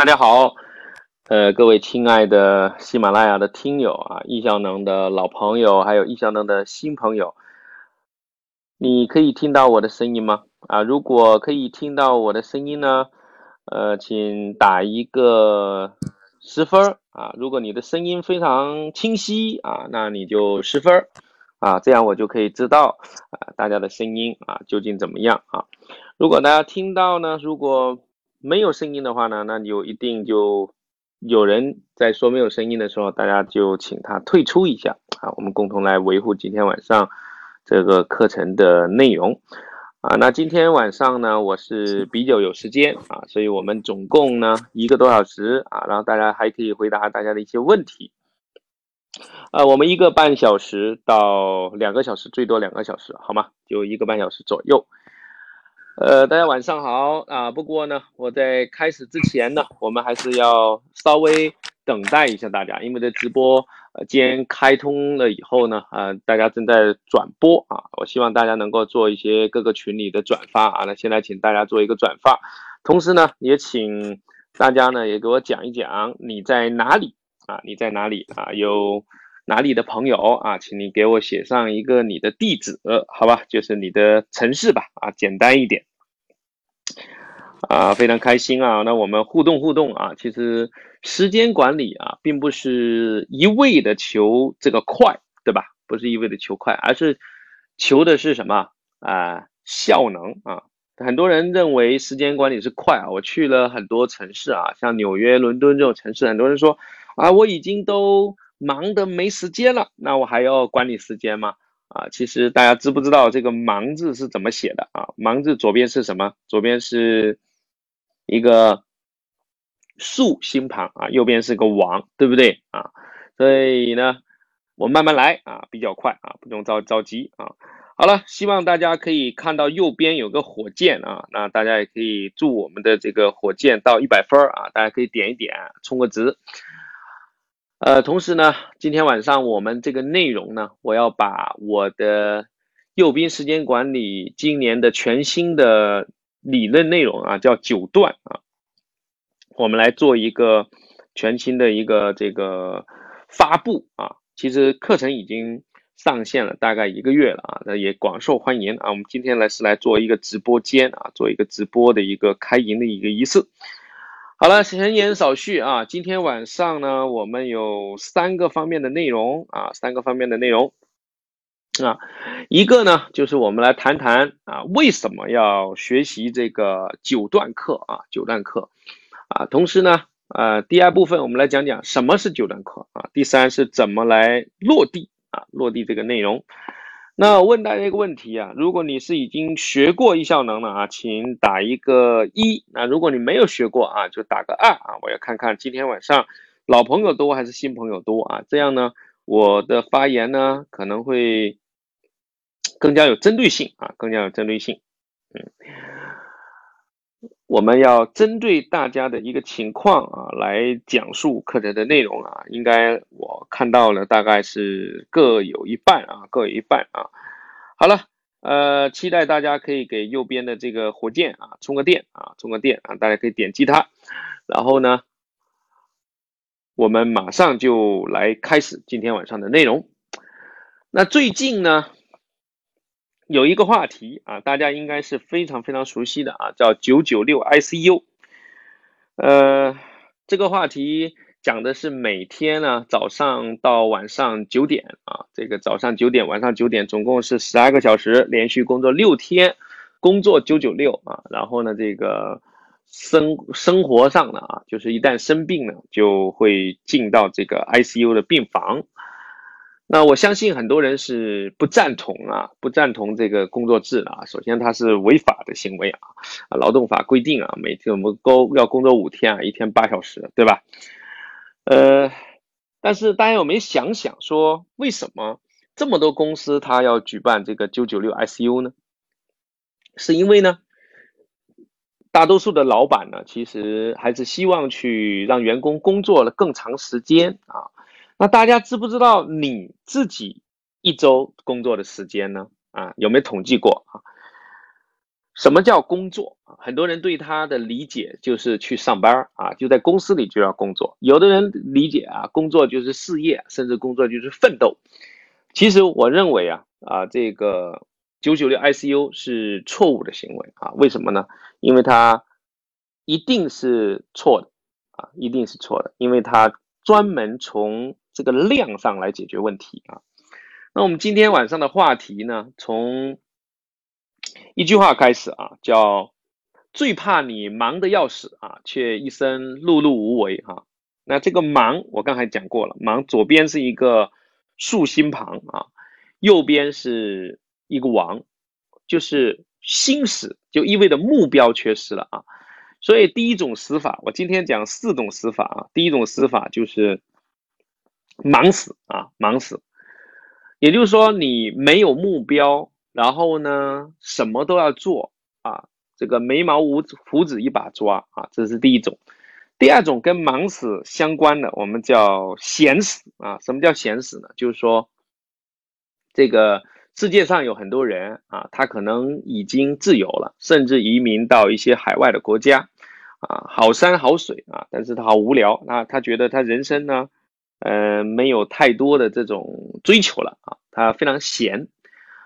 大家好，呃，各位亲爱的喜马拉雅的听友啊，易效能的老朋友，还有易效能的新朋友，你可以听到我的声音吗？啊，如果可以听到我的声音呢，呃，请打一个十分啊。如果你的声音非常清晰啊，那你就十分啊，这样我就可以知道啊，大家的声音啊究竟怎么样啊？如果大家听到呢，如果没有声音的话呢，那你就一定就有人在说没有声音的时候，大家就请他退出一下啊，我们共同来维护今天晚上这个课程的内容啊。那今天晚上呢，我是比较有时间啊，所以我们总共呢一个多小时啊，然后大家还可以回答大家的一些问题。呃，我们一个半小时到两个小时，最多两个小时，好吗？就一个半小时左右。呃，大家晚上好啊！不过呢，我在开始之前呢，我们还是要稍微等待一下大家，因为在直播间，开通了以后呢，啊，大家正在转播啊，我希望大家能够做一些各个群里的转发啊。那现在请大家做一个转发，同时呢，也请大家呢也给我讲一讲你在哪里啊？你在哪里啊？有。哪里的朋友啊，请你给我写上一个你的地址，好吧，就是你的城市吧，啊，简单一点，啊，非常开心啊，那我们互动互动啊，其实时间管理啊，并不是一味的求这个快，对吧？不是一味的求快，而是求的是什么啊？效能啊。很多人认为时间管理是快啊，我去了很多城市啊，像纽约、伦敦这种城市，很多人说啊，我已经都。忙的没时间了，那我还要管理时间吗？啊，其实大家知不知道这个“忙”字是怎么写的啊？“忙”字左边是什么？左边是一个竖心旁啊，右边是个王，对不对啊？所以呢，我慢慢来啊，比较快啊，不用着着急啊。好了，希望大家可以看到右边有个火箭啊，那大家也可以祝我们的这个火箭到一百分啊，大家可以点一点，充个值。呃，同时呢，今天晚上我们这个内容呢，我要把我的右边时间管理今年的全新的理论内容啊，叫九段啊，我们来做一个全新的一个这个发布啊。其实课程已经上线了，大概一个月了啊，那也广受欢迎啊。我们今天来是来做一个直播间啊，做一个直播的一个开营的一个仪式。好了，闲言少叙啊！今天晚上呢，我们有三个方面的内容啊，三个方面的内容啊，一个呢就是我们来谈谈啊，为什么要学习这个九段课啊，九段课啊，同时呢，呃，第二部分我们来讲讲什么是九段课啊，第三是怎么来落地啊，落地这个内容。那问大家一个问题啊，如果你是已经学过易效能了啊，请打一个一；那如果你没有学过啊，就打个二啊。我要看看今天晚上老朋友多还是新朋友多啊，这样呢，我的发言呢可能会更加有针对性啊，更加有针对性，嗯。我们要针对大家的一个情况啊，来讲述课程的内容啊。应该我看到了，大概是各有一半啊，各有一半啊。好了，呃，期待大家可以给右边的这个火箭啊充个电啊，充个电啊，大家可以点击它。然后呢，我们马上就来开始今天晚上的内容。那最近呢？有一个话题啊，大家应该是非常非常熟悉的啊，叫九九六 ICU。呃，这个话题讲的是每天呢早上到晚上九点啊，这个早上九点晚上九点，总共是十二个小时，连续工作六天，工作九九六啊。然后呢，这个生生活上呢啊，就是一旦生病了，就会进到这个 ICU 的病房。那我相信很多人是不赞同啊，不赞同这个工作制啊。首先，它是违法的行为啊，啊，劳动法规定啊，每天我们都要工作五天啊，一天八小时，对吧？呃，但是大家有没有想想说，为什么这么多公司它要举办这个九九六 ICU 呢？是因为呢，大多数的老板呢，其实还是希望去让员工工作了更长时间啊。那大家知不知道你自己一周工作的时间呢？啊，有没有统计过啊？什么叫工作啊？很多人对他的理解就是去上班啊，就在公司里就要工作。有的人理解啊，工作就是事业，甚至工作就是奋斗。其实我认为啊啊，这个九九六 ICU 是错误的行为啊。为什么呢？因为它一定是错的啊，一定是错的，因为它专门从这个量上来解决问题啊。那我们今天晚上的话题呢，从一句话开始啊，叫最怕你忙得要死啊，却一生碌碌无为哈。那这个忙，我刚才讲过了，忙左边是一个竖心旁啊，右边是一个王，就是心死，就意味着目标缺失了啊。所以第一种死法，我今天讲四种死法啊。第一种死法就是忙死啊，忙死，也就是说你没有目标。然后呢，什么都要做啊，这个眉毛无胡子一把抓啊，这是第一种。第二种跟忙死相关的，我们叫闲死啊。什么叫闲死呢？就是说，这个世界上有很多人啊，他可能已经自由了，甚至移民到一些海外的国家啊，好山好水啊，但是他好无聊啊，他觉得他人生呢，呃，没有太多的这种追求了啊，他非常闲。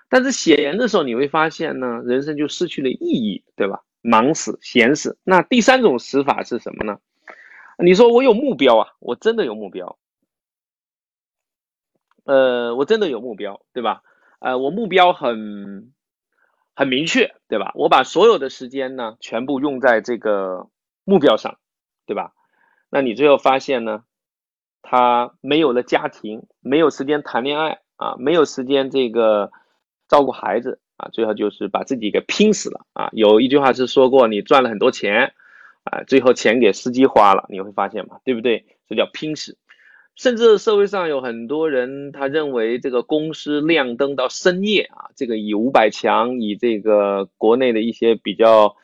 但是闲的时候，你会发现呢，人生就失去了意义，对吧？忙死、闲死。那第三种死法是什么呢？你说我有目标啊，我真的有目标，呃，我真的有目标，对吧？呃，我目标很很明确，对吧？我把所有的时间呢，全部用在这个目标上，对吧？那你最后发现呢，他没有了家庭，没有时间谈恋爱啊，没有时间这个。照顾孩子啊，最后就是把自己给拼死了啊！有一句话是说过，你赚了很多钱啊，最后钱给司机花了，你会发现嘛，对不对？这叫拼死。甚至社会上有很多人，他认为这个公司亮灯到深夜啊，这个以五百强，以这个国内的一些比较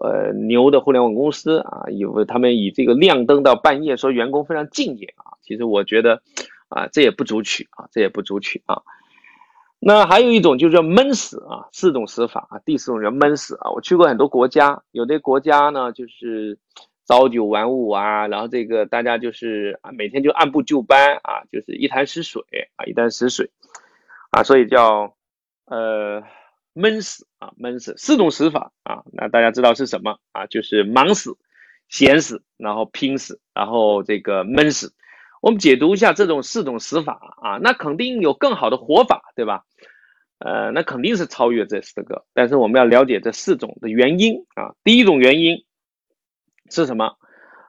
呃牛的互联网公司啊，以为他们以这个亮灯到半夜，说员工非常敬业啊。其实我觉得啊，这也不足取啊，这也不足取啊。那还有一种就是叫闷死啊，四种死法啊。第四种叫闷死啊。我去过很多国家，有的国家呢就是朝九晚五啊，然后这个大家就是啊每天就按部就班啊，就是一潭死水啊，一潭死水啊，所以叫呃闷死啊，闷死四种死法啊。那大家知道是什么啊？就是忙死、闲死，然后拼死，然后这个闷死。我们解读一下这种四种死法啊，那肯定有更好的活法，对吧？呃，那肯定是超越这四个，但是我们要了解这四种的原因啊。第一种原因是什么？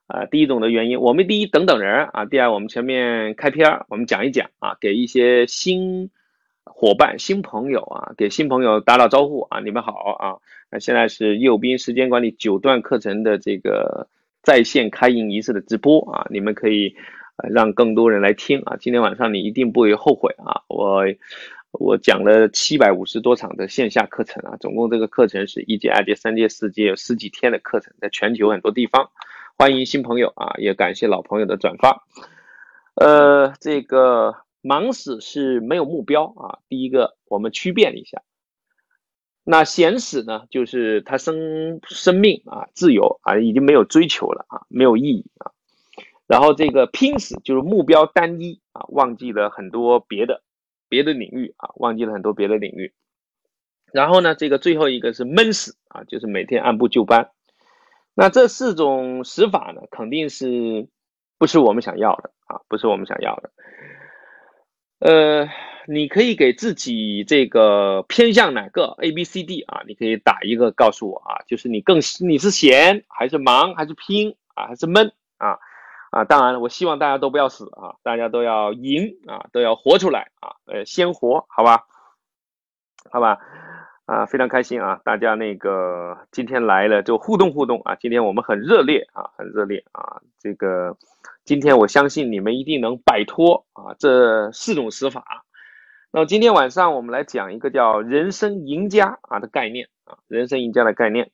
啊，第一种的原因，我们第一等等人啊，第二我们前面开篇我们讲一讲啊，给一些新伙伴、新朋友啊，给新朋友打打招呼啊，你们好啊。那现在是右斌时间管理九段课程的这个在线开营仪式的直播啊，你们可以。让更多人来听啊！今天晚上你一定不会后悔啊！我我讲了七百五十多场的线下课程啊，总共这个课程是一节、二节、三节、四节，有十几天的课程，在全球很多地方，欢迎新朋友啊！也感谢老朋友的转发。呃，这个忙死是没有目标啊。第一个，我们区别一下。那闲死呢，就是他生生命啊，自由啊，已经没有追求了啊，没有意义啊。然后这个拼死就是目标单一啊，忘记了很多别的别的领域啊，忘记了很多别的领域。然后呢，这个最后一个是闷死啊，就是每天按部就班。那这四种死法呢，肯定是不是我们想要的啊，不是我们想要的。呃，你可以给自己这个偏向哪个 A、B、C、D 啊？你可以打一个告诉我啊，就是你更你是闲还是忙还是拼啊还是闷啊？啊，当然了，我希望大家都不要死啊，大家都要赢啊，都要活出来啊，呃，先活，好吧，好吧，啊，非常开心啊，大家那个今天来了就互动互动啊，今天我们很热烈啊，很热烈啊，这个今天我相信你们一定能摆脱啊这四种死法。那今天晚上我们来讲一个叫人生赢家啊的概念啊，人生赢家的概念。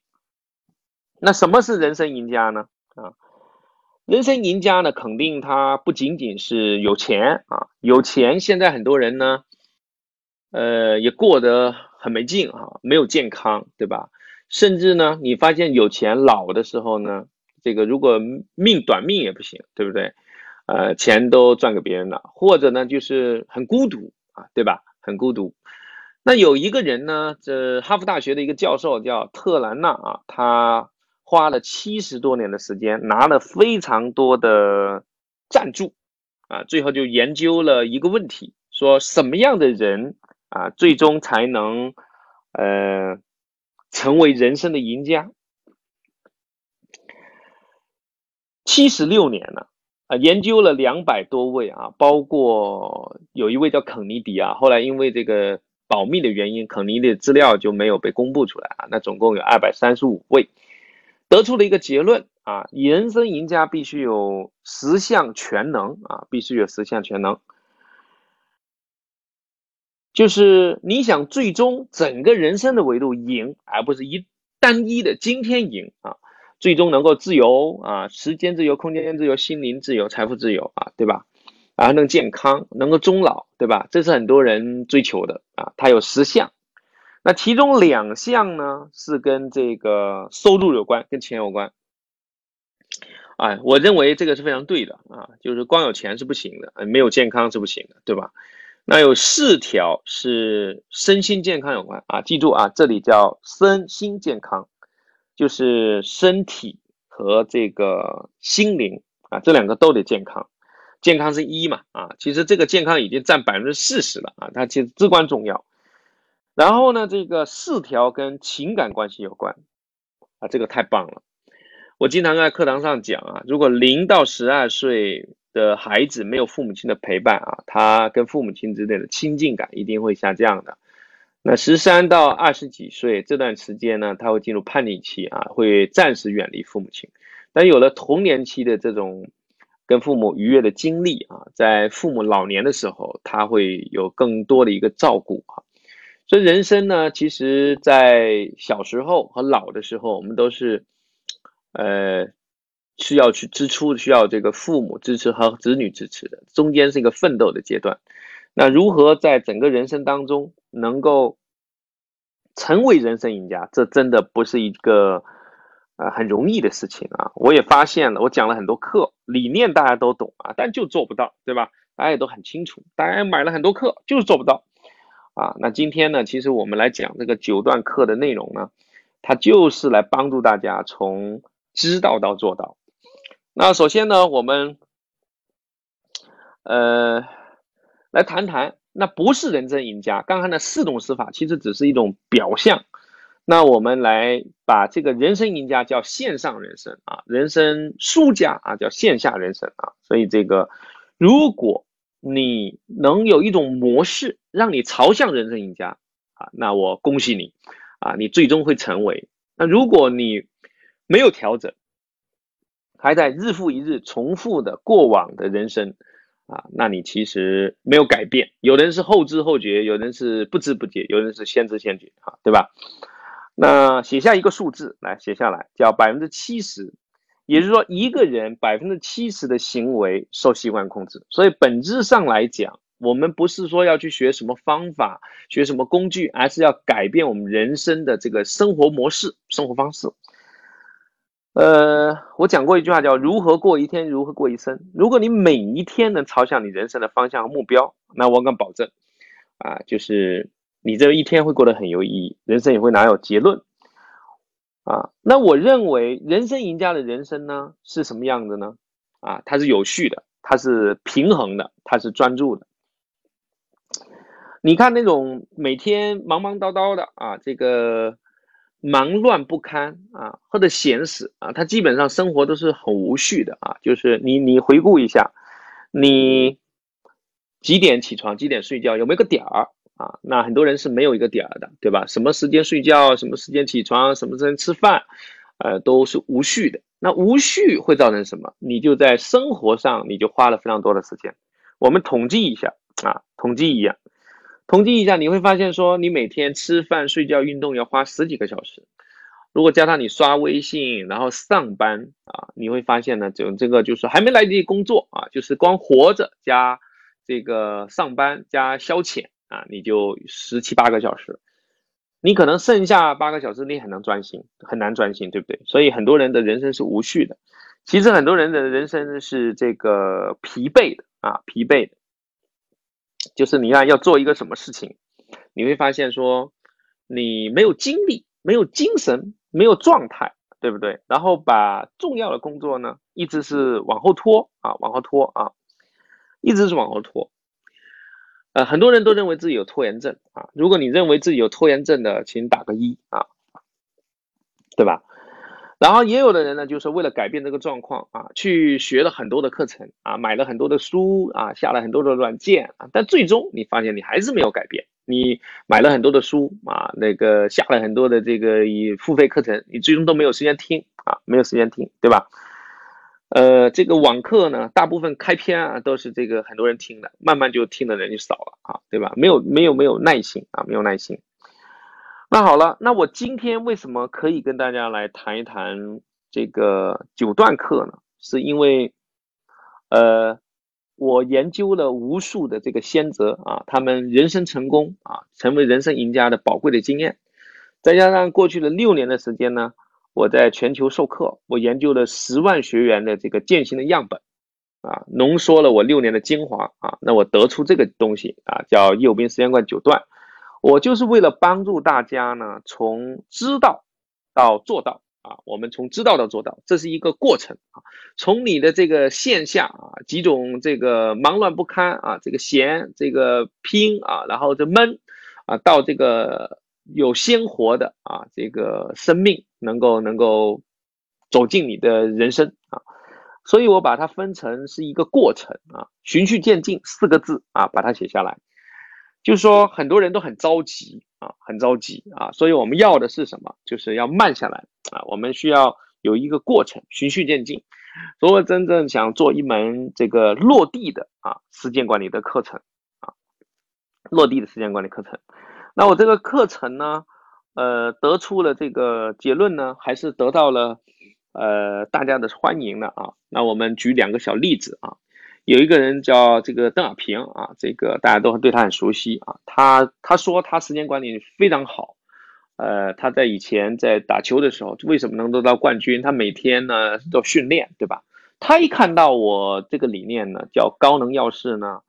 那什么是人生赢家呢？啊？人生赢家呢，肯定他不仅仅是有钱啊，有钱。现在很多人呢，呃，也过得很没劲啊，没有健康，对吧？甚至呢，你发现有钱老的时候呢，这个如果命短命也不行，对不对？呃，钱都赚给别人了，或者呢，就是很孤独啊，对吧？很孤独。那有一个人呢，这哈佛大学的一个教授叫特兰纳啊，他花了七十多年的时间，拿了非常多的赞助啊，最后就研究了一个问题，说什么样的人啊，最终才能呃成为人生的赢家？七十六年了。啊，研究了两百多位啊，包括有一位叫肯尼迪啊，后来因为这个保密的原因，肯尼迪的资料就没有被公布出来啊。那总共有二百三十五位，得出了一个结论啊，人生赢家必须有十项全能啊，必须有十项全能，就是你想最终整个人生的维度赢，而不是一单一的今天赢啊。最终能够自由啊，时间自由、空间自由、心灵自由、财富自由啊，对吧？然后能健康，能够终老，对吧？这是很多人追求的啊。它有十项，那其中两项呢是跟这个收入有关，跟钱有关。哎，我认为这个是非常对的啊，就是光有钱是不行的，没有健康是不行的，对吧？那有四条是身心健康有关啊，记住啊，这里叫身心健康。就是身体和这个心灵啊，这两个都得健康，健康是一嘛啊，其实这个健康已经占百分之四十了啊，它其实至关重要。然后呢，这个四条跟情感关系有关啊，这个太棒了。我经常在课堂上讲啊，如果零到十二岁的孩子没有父母亲的陪伴啊，他跟父母亲之间的亲近感一定会下降的。那十三到二十几岁这段时间呢，他会进入叛逆期啊，会暂时远离父母亲。但有了童年期的这种跟父母愉悦的经历啊，在父母老年的时候，他会有更多的一个照顾。所以人生呢，其实在小时候和老的时候，我们都是呃需要去支出，需要这个父母支持和子女支持的，中间是一个奋斗的阶段。那如何在整个人生当中能够成为人生赢家？这真的不是一个呃很容易的事情啊！我也发现了，我讲了很多课，理念大家都懂啊，但就做不到，对吧？大家也都很清楚，大家买了很多课，就是做不到啊。那今天呢，其实我们来讲这个九段课的内容呢，它就是来帮助大家从知道到做到。那首先呢，我们呃。来谈谈，那不是人生赢家。刚才的四种死法其实只是一种表象。那我们来把这个人生赢家叫线上人生啊，人生输家啊叫线下人生啊。所以这个，如果你能有一种模式让你朝向人生赢家啊，那我恭喜你啊，你最终会成为。那如果你没有调整，还在日复一日重复的过往的人生。啊，那你其实没有改变。有人是后知后觉，有人是不知不觉，有人是先知先觉，啊，对吧？那写下一个数字来，写下来叫百分之七十，也就是说，一个人百分之七十的行为受习惯控制。所以本质上来讲，我们不是说要去学什么方法，学什么工具，而是要改变我们人生的这个生活模式、生活方式。呃，我讲过一句话，叫“如何过一天，如何过一生”。如果你每一天能朝向你人生的方向和目标，那我敢保证，啊，就是你这一天会过得很有意义，人生也会拿有结论。啊，那我认为人生赢家的人生呢是什么样的呢？啊，它是有序的，它是平衡的，它是专注的。你看那种每天忙忙叨叨的啊，这个。忙乱不堪啊，或者闲死啊，他基本上生活都是很无序的啊。就是你你回顾一下，你几点起床，几点睡觉，有没有个点儿啊？那很多人是没有一个点儿的，对吧？什么时间睡觉，什么时间起床，什么时间吃饭，呃，都是无序的。那无序会造成什么？你就在生活上你就花了非常多的时间。我们统计一下啊，统计一下。统计一下，你会发现说，你每天吃饭、睡觉、运动要花十几个小时。如果加上你刷微信，然后上班啊，你会发现呢，就这个就是还没来得及工作啊，就是光活着加这个上班加消遣啊，你就十七八个小时。你可能剩下八个小时你很难专心，很难专心，对不对？所以很多人的人生是无序的。其实很多人的人生是这个疲惫的啊，疲惫的。就是你看要做一个什么事情，你会发现说你没有精力、没有精神、没有状态，对不对？然后把重要的工作呢，一直是往后拖啊，往后拖啊，一直是往后拖。呃，很多人都认为自己有拖延症啊。如果你认为自己有拖延症的，请打个一啊，对吧？然后也有的人呢，就是为了改变这个状况啊，去学了很多的课程啊，买了很多的书啊，下了很多的软件啊，但最终你发现你还是没有改变。你买了很多的书啊，那个下了很多的这个以付费课程，你最终都没有时间听啊，没有时间听，对吧？呃，这个网课呢，大部分开篇啊都是这个很多人听的，慢慢就听的人就少了啊，对吧？没有没有没有耐心啊，没有耐心。那好了，那我今天为什么可以跟大家来谈一谈这个九段课呢？是因为，呃，我研究了无数的这个先哲啊，他们人生成功啊，成为人生赢家的宝贵的经验，再加上过去的六年的时间呢。我在全球授课，我研究了十万学员的这个践行的样本，啊，浓缩了我六年的精华啊，那我得出这个东西啊，叫右边时间观九段，我就是为了帮助大家呢，从知道到做到啊，我们从知道到做到，这是一个过程啊，从你的这个线下啊几种这个忙乱不堪啊，这个闲这个拼啊，然后这闷啊，到这个。有鲜活的啊，这个生命能够能够走进你的人生啊，所以我把它分成是一个过程啊，循序渐进四个字啊，把它写下来，就是说很多人都很着急啊，很着急啊，所以我们要的是什么？就是要慢下来啊，我们需要有一个过程，循序渐进。如果真正想做一门这个落地的啊时间管理的课程啊，落地的时间管理课程。那我这个课程呢，呃，得出了这个结论呢，还是得到了呃大家的欢迎的啊。那我们举两个小例子啊，有一个人叫这个邓亚萍啊，这个大家都对他很熟悉啊。他他说他时间管理非常好，呃，他在以前在打球的时候，为什么能得到冠军？他每天呢都训练，对吧？他一看到我这个理念呢，叫高能要事呢，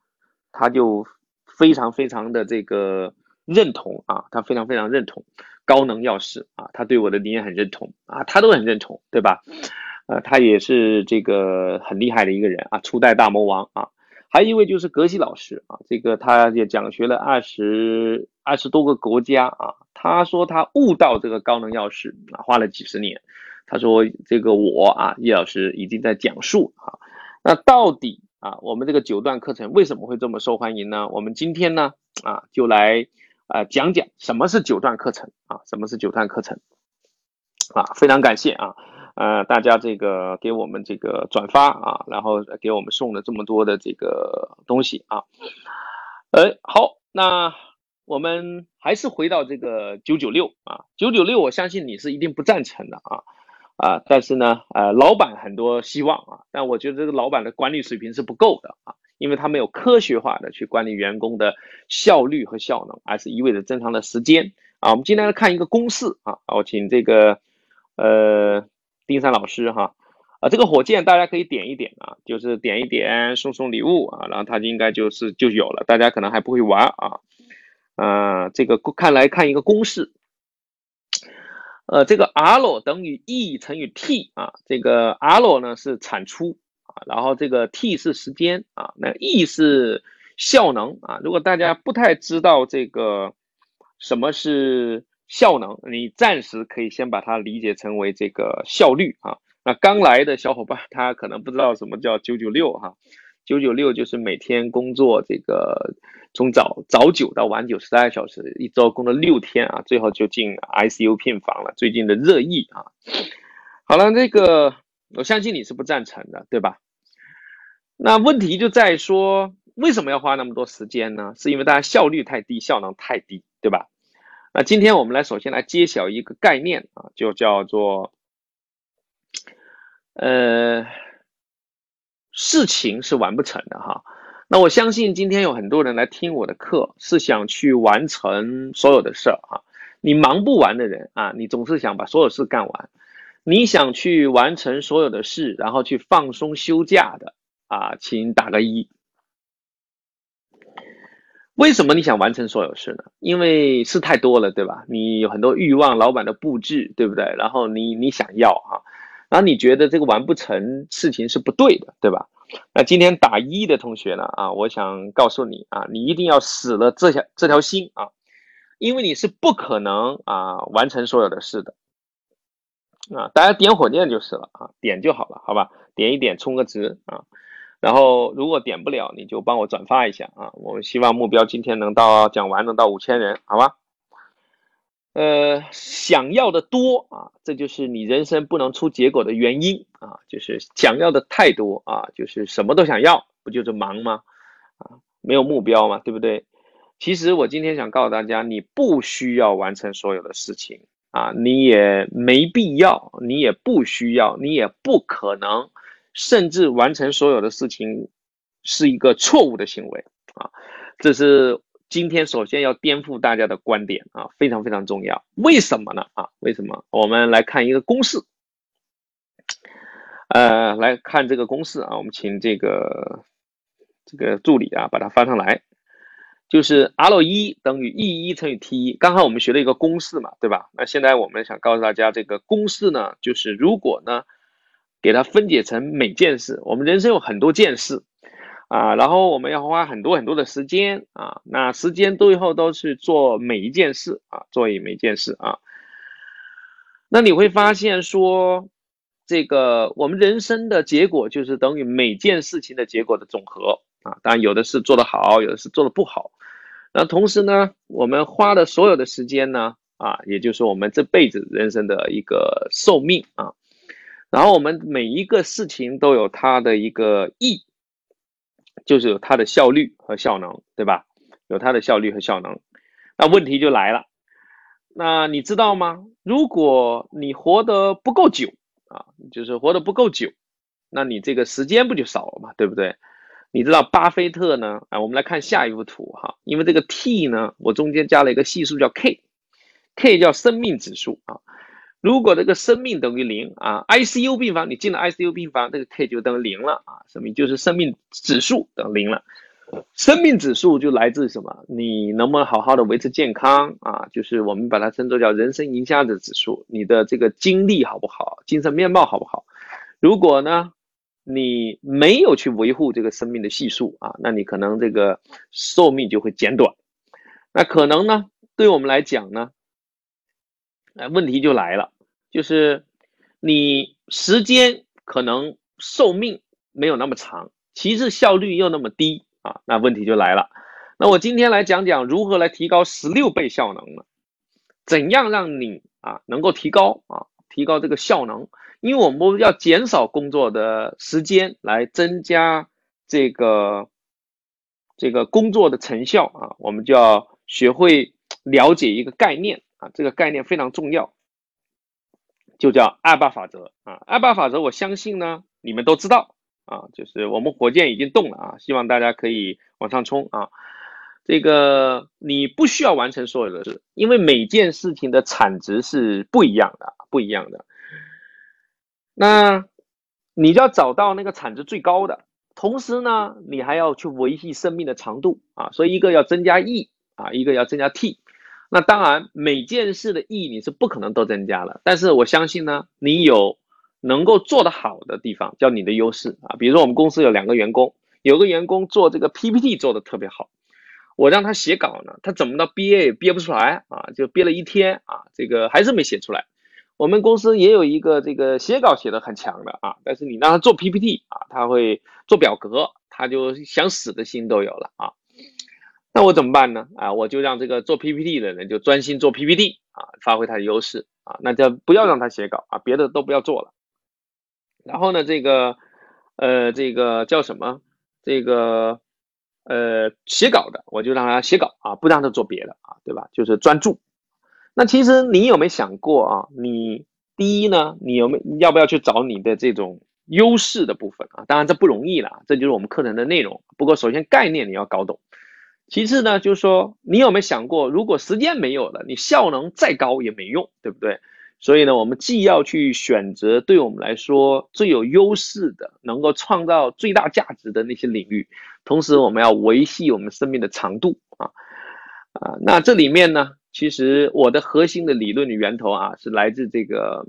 他就非常非常的这个。认同啊，他非常非常认同高能要事啊，他对我的理念很认同啊，他都很认同，对吧？呃，他也是这个很厉害的一个人啊，初代大魔王啊。还有一位就是格西老师啊，这个他也讲学了二十二十多个国家啊，他说他悟到这个高能钥匙啊，花了几十年。他说这个我啊，叶老师已经在讲述啊，那到底啊，我们这个九段课程为什么会这么受欢迎呢？我们今天呢啊，就来。啊，讲讲什么是九段课程啊？什么是九段课程？啊，非常感谢啊，呃，大家这个给我们这个转发啊，然后给我们送了这么多的这个东西啊，呃，好，那我们还是回到这个九九六啊，九九六，我相信你是一定不赞成的啊，啊，但是呢，呃，老板很多希望啊，但我觉得这个老板的管理水平是不够的啊。因为他没有科学化的去管理员工的效率和效能，而是一味的正常的时间啊。我们今天来看一个公式啊，我请这个呃丁山老师哈啊，这个火箭大家可以点一点啊，就是点一点送送礼物啊，然后它应该就是就有了。大家可能还不会玩啊，呃，这个看来看一个公式，呃，这个 R 等于 E 乘以 T 啊，这个 R 呢是产出啊。然后这个 T 是时间啊，那 E 是效能啊。如果大家不太知道这个什么是效能，你暂时可以先把它理解成为这个效率啊。那刚来的小伙伴他可能不知道什么叫九九六哈，九九六就是每天工作这个从早早九到晚九十二小时，一周工作六天啊，最后就进 ICU 病房了。最近的热议啊，好了，那个我相信你是不赞成的，对吧？那问题就在说，为什么要花那么多时间呢？是因为大家效率太低，效能太低，对吧？那今天我们来首先来揭晓一个概念啊，就叫做，呃，事情是完不成的哈。那我相信今天有很多人来听我的课，是想去完成所有的事儿哈。你忙不完的人啊，你总是想把所有事干完，你想去完成所有的事，然后去放松休假的啊，请打个一。为什么你想完成所有事呢？因为事太多了，对吧？你有很多欲望，老板的布置，对不对？然后你你想要啊，然后你觉得这个完不成事情是不对的，对吧？那今天打一的同学呢？啊，我想告诉你啊，你一定要死了这条这条心啊，因为你是不可能啊完成所有的事的啊。大家点火箭就是了啊，点就好了，好吧？点一点充个值啊。然后如果点不了，你就帮我转发一下啊！我们希望目标今天能到讲完能到五千人，好吧？呃，想要的多啊，这就是你人生不能出结果的原因啊！就是想要的太多啊，就是什么都想要，不就是忙吗？啊，没有目标嘛，对不对？其实我今天想告诉大家，你不需要完成所有的事情啊，你也没必要，你也不需要，你也不可能。甚至完成所有的事情是一个错误的行为啊！这是今天首先要颠覆大家的观点啊，非常非常重要。为什么呢？啊，为什么？我们来看一个公式，呃，来看这个公式啊，我们请这个这个助理啊把它发上来，就是 L 一等于 E 一乘以 T 一。刚好我们学了一个公式嘛，对吧？那现在我们想告诉大家，这个公式呢，就是如果呢。给它分解成每件事，我们人生有很多件事啊，然后我们要花很多很多的时间啊，那时间最后都是做每一件事啊，做每件事啊。那你会发现说，这个我们人生的结果就是等于每件事情的结果的总和啊。当然有的是做得好，有的是做得不好。那同时呢，我们花的所有的时间呢，啊，也就是我们这辈子人生的一个寿命啊。然后我们每一个事情都有它的一个意，就是有它的效率和效能，对吧？有它的效率和效能。那问题就来了，那你知道吗？如果你活得不够久啊，就是活得不够久，那你这个时间不就少了嘛，对不对？你知道巴菲特呢？啊，我们来看下一幅图哈，因为这个 T 呢，我中间加了一个系数叫 K，K 叫生命指数啊。如果这个生命等于零啊，ICU 病房你进了 ICU 病房，这个 K 就等于零了啊，生命就是生命指数等于零了。生命指数就来自什么？你能不能好好的维持健康啊？就是我们把它称作叫人生赢家的指数，你的这个精力好不好，精神面貌好不好？如果呢，你没有去维护这个生命的系数啊，那你可能这个寿命就会减短。那可能呢，对我们来讲呢？那问题就来了，就是你时间可能寿命没有那么长，其实效率又那么低啊，那问题就来了。那我今天来讲讲如何来提高十六倍效能呢？怎样让你啊能够提高啊提高这个效能？因为我们要减少工作的时间，来增加这个这个工作的成效啊，我们就要学会了解一个概念。啊，这个概念非常重要，就叫二八法则啊。二八法则，我相信呢，你们都知道啊，就是我们火箭已经动了啊，希望大家可以往上冲啊。这个你不需要完成所有的事，因为每件事情的产值是不一样的，不一样的。那你就要找到那个产值最高的，同时呢，你还要去维系生命的长度啊。所以一个要增加 E 啊，一个要增加 T。那当然，每件事的意义你是不可能都增加了，但是我相信呢，你有能够做得好的地方，叫你的优势啊。比如说我们公司有两个员工，有个员工做这个 PPT 做的特别好，我让他写稿呢，他怎么到憋也憋不出来啊，就憋了一天啊，这个还是没写出来。我们公司也有一个这个写稿写的很强的啊，但是你让他做 PPT 啊，他会做表格，他就想死的心都有了啊。那我怎么办呢？啊，我就让这个做 PPT 的人就专心做 PPT 啊，发挥他的优势啊，那就不要让他写稿啊，别的都不要做了。然后呢，这个呃，这个叫什么？这个呃，写稿的我就让他写稿啊，不让他做别的啊，对吧？就是专注。那其实你有没有想过啊？你第一呢，你有没有要不要去找你的这种优势的部分啊？当然这不容易了，这就是我们课程的内容。不过首先概念你要搞懂。其次呢，就是说你有没有想过，如果时间没有了，你效能再高也没用，对不对？所以呢，我们既要去选择对我们来说最有优势的，能够创造最大价值的那些领域，同时我们要维系我们生命的长度啊啊。那这里面呢，其实我的核心的理论的源头啊，是来自这个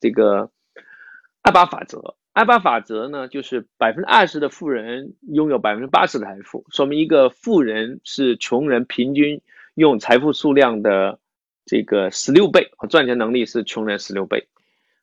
这个二八法则。二八法则呢，就是百分之二十的富人拥有百分之八十的财富，说明一个富人是穷人平均用财富数量的。这个十六倍和赚钱能力是穷人十六倍。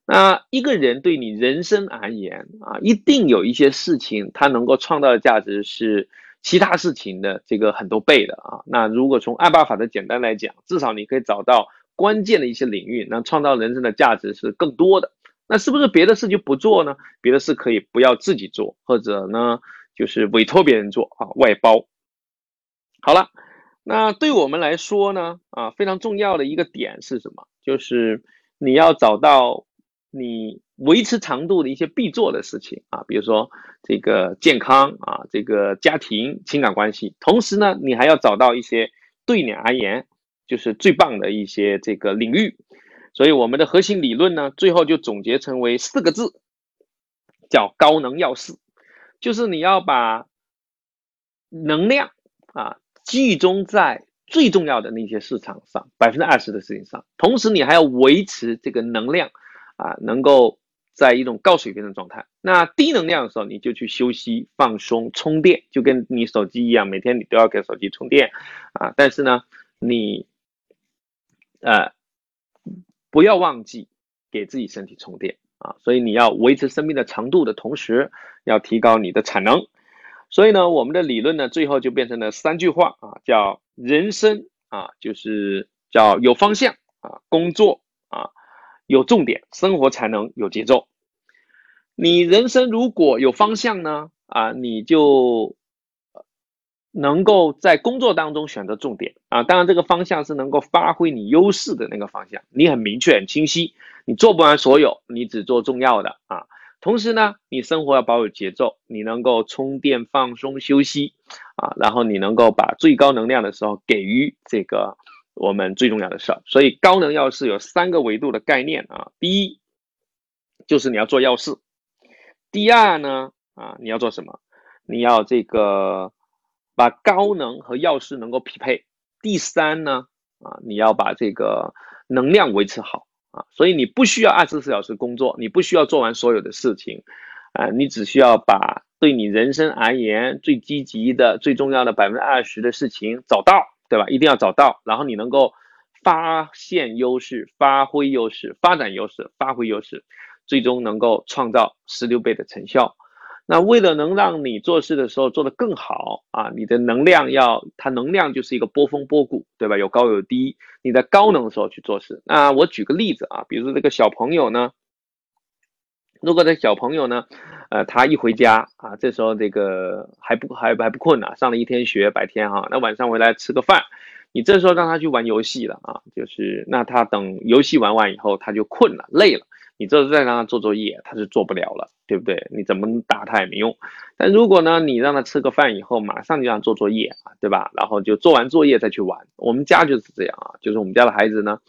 那一个人对你人生而言啊，一定有一些事情他能够创造的价值是其他事情的这个很多倍的啊。那如果从二八法则简单来讲，至少你可以找到关键的一些领域，那创造人生的价值是更多的。那是不是别的事就不做呢？别的事可以不要自己做，或者呢就是委托别人做啊，外包。好了。那对我们来说呢，啊，非常重要的一个点是什么？就是你要找到你维持长度的一些必做的事情啊，比如说这个健康啊，这个家庭情感关系。同时呢，你还要找到一些对你而言就是最棒的一些这个领域。所以我们的核心理论呢，最后就总结成为四个字，叫高能要事，就是你要把能量啊。集中在最重要的那些市场上，百分之二十的事情上，同时你还要维持这个能量，啊，能够在一种高水平的状态。那低能量的时候，你就去休息、放松、充电，就跟你手机一样，每天你都要给手机充电，啊，但是呢，你，呃，不要忘记给自己身体充电啊，所以你要维持生命的长度的同时，要提高你的产能。所以呢，我们的理论呢，最后就变成了三句话啊，叫人生啊，就是叫有方向啊，工作啊有重点，生活才能有节奏。你人生如果有方向呢，啊，你就能够在工作当中选择重点啊。当然，这个方向是能够发挥你优势的那个方向，你很明确、很清晰，你做不完所有，你只做重要的啊。同时呢，你生活要保有节奏，你能够充电、放松、休息，啊，然后你能够把最高能量的时候给予这个我们最重要的事儿。所以高能要事有三个维度的概念啊，第一就是你要做要事，第二呢，啊，你要做什么？你要这个把高能和要事能够匹配。第三呢，啊，你要把这个能量维持好啊。所以你不需要二十四小时工作，你不需要做完所有的事情，啊，你只需要把对你人生而言最积极的、最重要的百分之二十的事情找到，对吧？一定要找到，然后你能够发现优势、发挥优势、发展优势、发挥优势，最终能够创造十六倍的成效。那为了能让你做事的时候做得更好啊，你的能量要，它能量就是一个波峰波谷，对吧？有高有低。你在高能的时候去做事。那我举个例子啊，比如说这个小朋友呢，如果这小朋友呢，呃，他一回家啊，这时候这个还不还还不困呢，上了一天学，白天哈，那晚上回来吃个饭，你这时候让他去玩游戏了啊，就是那他等游戏玩完以后，他就困了，累了。你这是再让他做作业，他是做不了了，对不对？你怎么打他也没用。但如果呢，你让他吃个饭以后，马上就让做作业啊，对吧？然后就做完作业再去玩。我们家就是这样啊，就是我们家的孩子呢，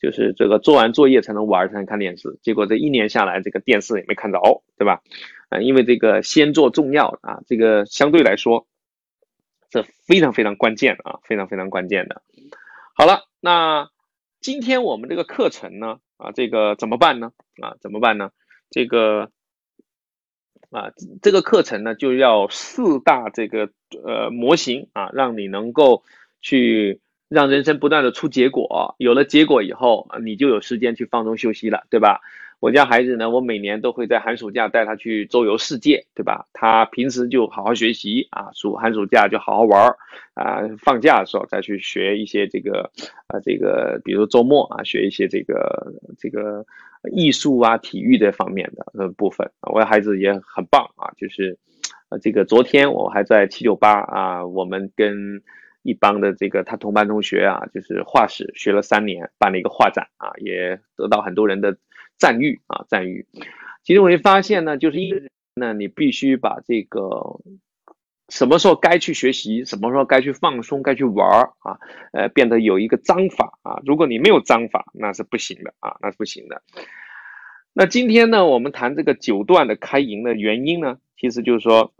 就是这个做完作业才能玩，才能看电视。结果这一年下来，这个电视也没看着，对吧？啊，因为这个先做重要啊，这个相对来说，这非常非常关键啊，非常非常关键的。好了，那今天我们这个课程呢？啊，这个怎么办呢？啊，怎么办呢？这个啊，这个课程呢，就要四大这个呃模型啊，让你能够去让人生不断的出结果，有了结果以后，你就有时间去放松休息了，对吧？我家孩子呢，我每年都会在寒暑假带他去周游世界，对吧？他平时就好好学习啊，暑寒暑假就好好玩儿啊，放假的时候再去学一些这个啊，这个比如周末啊，学一些这个这个艺术啊、体育这方面的呃部分。我的孩子也很棒啊，就是呃这个昨天我还在七九八啊，我们跟一帮的这个他同班同学啊，就是画室学了三年，办了一个画展啊，也得到很多人的。赞誉啊，赞誉。其实我会发现呢，就是一个人呢，你必须把这个什么时候该去学习，什么时候该去放松，该去玩儿啊，呃，变得有一个章法啊。如果你没有章法，那是不行的啊，那是不行的。那今天呢，我们谈这个九段的开营的原因呢，其实就是说，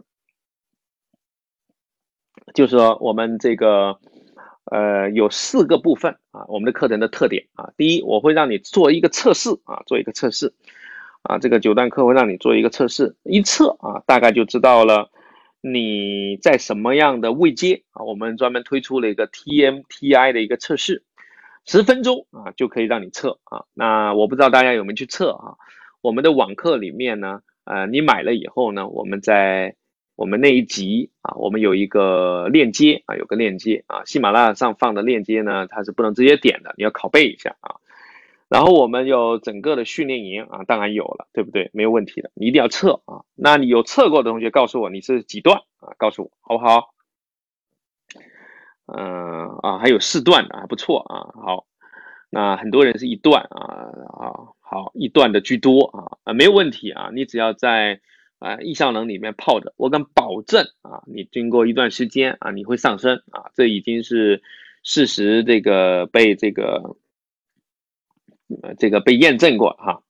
就是说我们这个呃有四个部分啊，我们的课程的特点啊，第一，我会让你做一个测试啊，做一个测试啊，这个九段课会让你做一个测试，一测啊，大概就知道了你在什么样的位阶啊，我们专门推出了一个 TMTI 的一个测试。十分钟啊就可以让你测啊，那我不知道大家有没有去测啊？我们的网课里面呢，呃，你买了以后呢，我们在我们那一集啊，我们有一个链接啊，有个链接啊，喜马拉雅上放的链接呢，它是不能直接点的，你要拷贝一下啊。然后我们有整个的训练营啊，当然有了，对不对？没有问题的，你一定要测啊。那你有测过的同学告诉我你是几段啊？告诉我好不好？嗯啊，还有四段的，还不错啊。好，那很多人是一段啊啊，好一段的居多啊啊，没有问题啊。你只要在啊意向能里面泡着，我敢保证啊，你经过一段时间啊，你会上升啊，这已经是事实，这个被这个这个被验证过哈。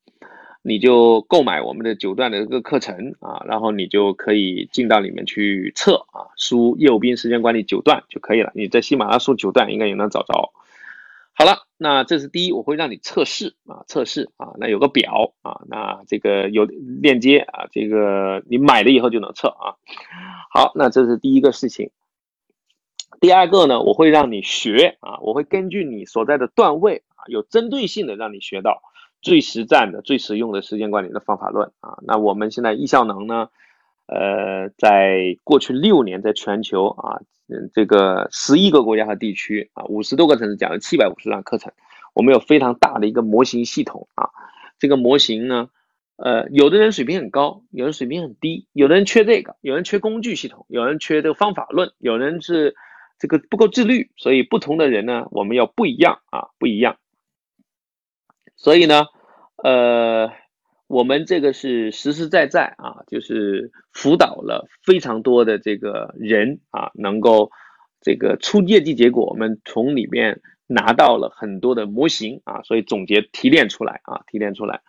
你就购买我们的九段的一个课程啊，然后你就可以进到里面去测啊，输右边时间管理九段就可以了。你在喜马拉雅输九段应该也能找着。好了，那这是第一，我会让你测试啊，测试啊，那有个表啊，那这个有链接啊，这个你买了以后就能测啊。好，那这是第一个事情。第二个呢，我会让你学啊，我会根据你所在的段位啊，有针对性的让你学到。最实战的、最实用的时间管理的方法论啊！那我们现在易效能呢？呃，在过去六年，在全球啊，这个十一个国家和地区啊，五十多个城市讲了七百五十堂课程。我们有非常大的一个模型系统啊。这个模型呢，呃，有的人水平很高，有人水平很低，有的人缺这个，有人缺工具系统，有人缺这个方法论，有人是这个不够自律。所以不同的人呢，我们要不一样啊，不一样。所以呢，呃，我们这个是实实在在啊，就是辅导了非常多的这个人啊，能够这个出业绩结果，我们从里面拿到了很多的模型啊，所以总结提炼出来啊，提炼出来，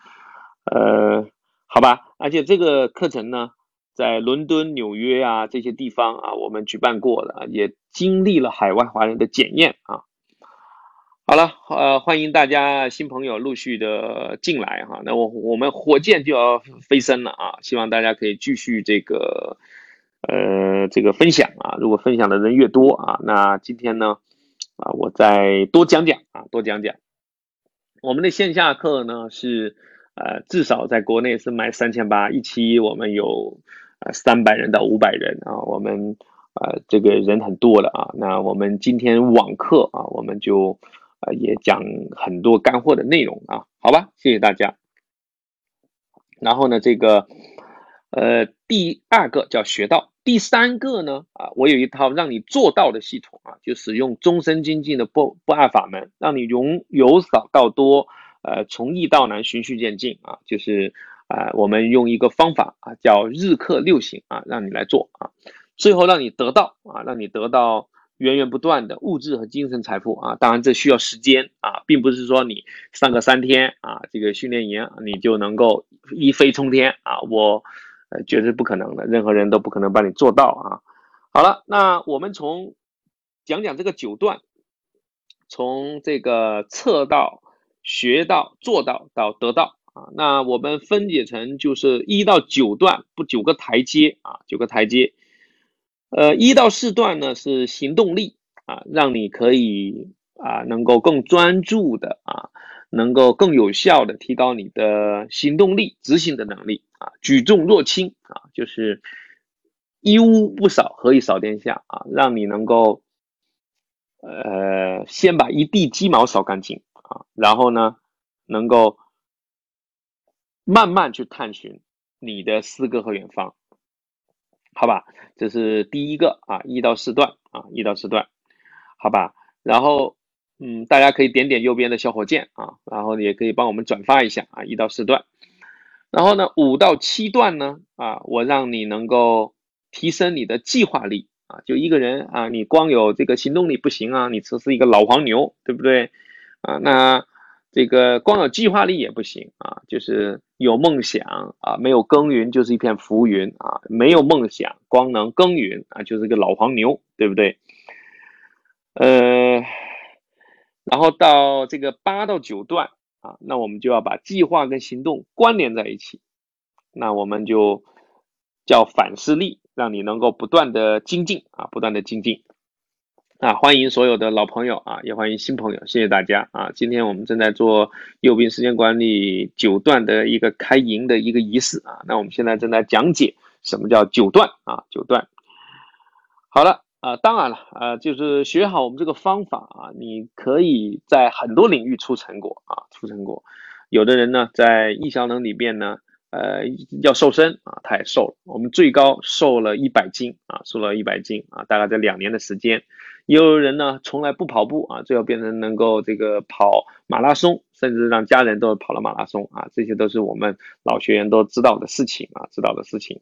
呃，好吧，而且这个课程呢，在伦敦、纽约啊这些地方啊，我们举办过了，也经历了海外华人的检验啊。好了，呃，欢迎大家新朋友陆续的进来哈。那我我们火箭就要飞升了啊！希望大家可以继续这个，呃，这个分享啊。如果分享的人越多啊，那今天呢，啊，我再多讲讲啊，多讲讲。我们的线下课呢是，呃，至少在国内是卖三千八一期，我们有呃三百人到五百人啊，我们呃这个人很多了啊。那我们今天网课啊，我们就。啊，也讲很多干货的内容啊，好吧，谢谢大家。然后呢，这个呃，第二个叫学到，第三个呢，啊，我有一套让你做到的系统啊，就使用终身精进的不不二法门，让你由由少到多，呃，从易到难，循序渐进啊，就是啊，我们用一个方法啊，叫日课六行啊，让你来做啊，最后让你得到啊，让你得到。源源不断的物质和精神财富啊，当然这需要时间啊，并不是说你上个三天啊，这个训练营你就能够一飞冲天啊，我呃绝对不可能的，任何人都不可能帮你做到啊。好了，那我们从讲讲这个九段，从这个测到、学到、做到到得到啊，那我们分解成就是一到九段不九个台阶啊，九个台阶。呃，一到四段呢是行动力啊，让你可以啊能够更专注的啊，能够更有效的提高你的行动力、执行的能力啊，举重若轻啊，就是一屋不扫何以扫天下啊，让你能够呃先把一地鸡毛扫干净啊，然后呢能够慢慢去探寻你的诗歌和远方。好吧，这是第一个啊，一到四段啊，一到四段，好吧。然后，嗯，大家可以点点右边的小火箭啊，然后也可以帮我们转发一下啊，一到四段。然后呢，五到七段呢，啊，我让你能够提升你的计划力啊。就一个人啊，你光有这个行动力不行啊，你只是一个老黄牛，对不对啊？那这个光有计划力也不行啊，就是有梦想啊，没有耕耘就是一片浮云啊。没有梦想，光能耕耘啊，就是个老黄牛，对不对？呃，然后到这个八到九段啊，那我们就要把计划跟行动关联在一起，那我们就叫反思力，让你能够不断的精进啊，不断的精进啊。欢迎所有的老朋友啊，也欢迎新朋友，谢谢大家啊。今天我们正在做右边时间管理九段的一个开营的一个仪式啊，那我们现在正在讲解什么叫九段啊，九段。好了。啊，当然了，啊，就是学好我们这个方法啊，你可以在很多领域出成果啊，出成果。有的人呢，在易效能里边呢，呃，要瘦身啊，他也瘦了。我们最高瘦了一百斤啊，瘦了一百斤啊，大概在两年的时间。也有人呢，从来不跑步啊，最后变成能够这个跑马拉松，甚至让家人都跑了马拉松啊，这些都是我们老学员都知道的事情啊，知道的事情。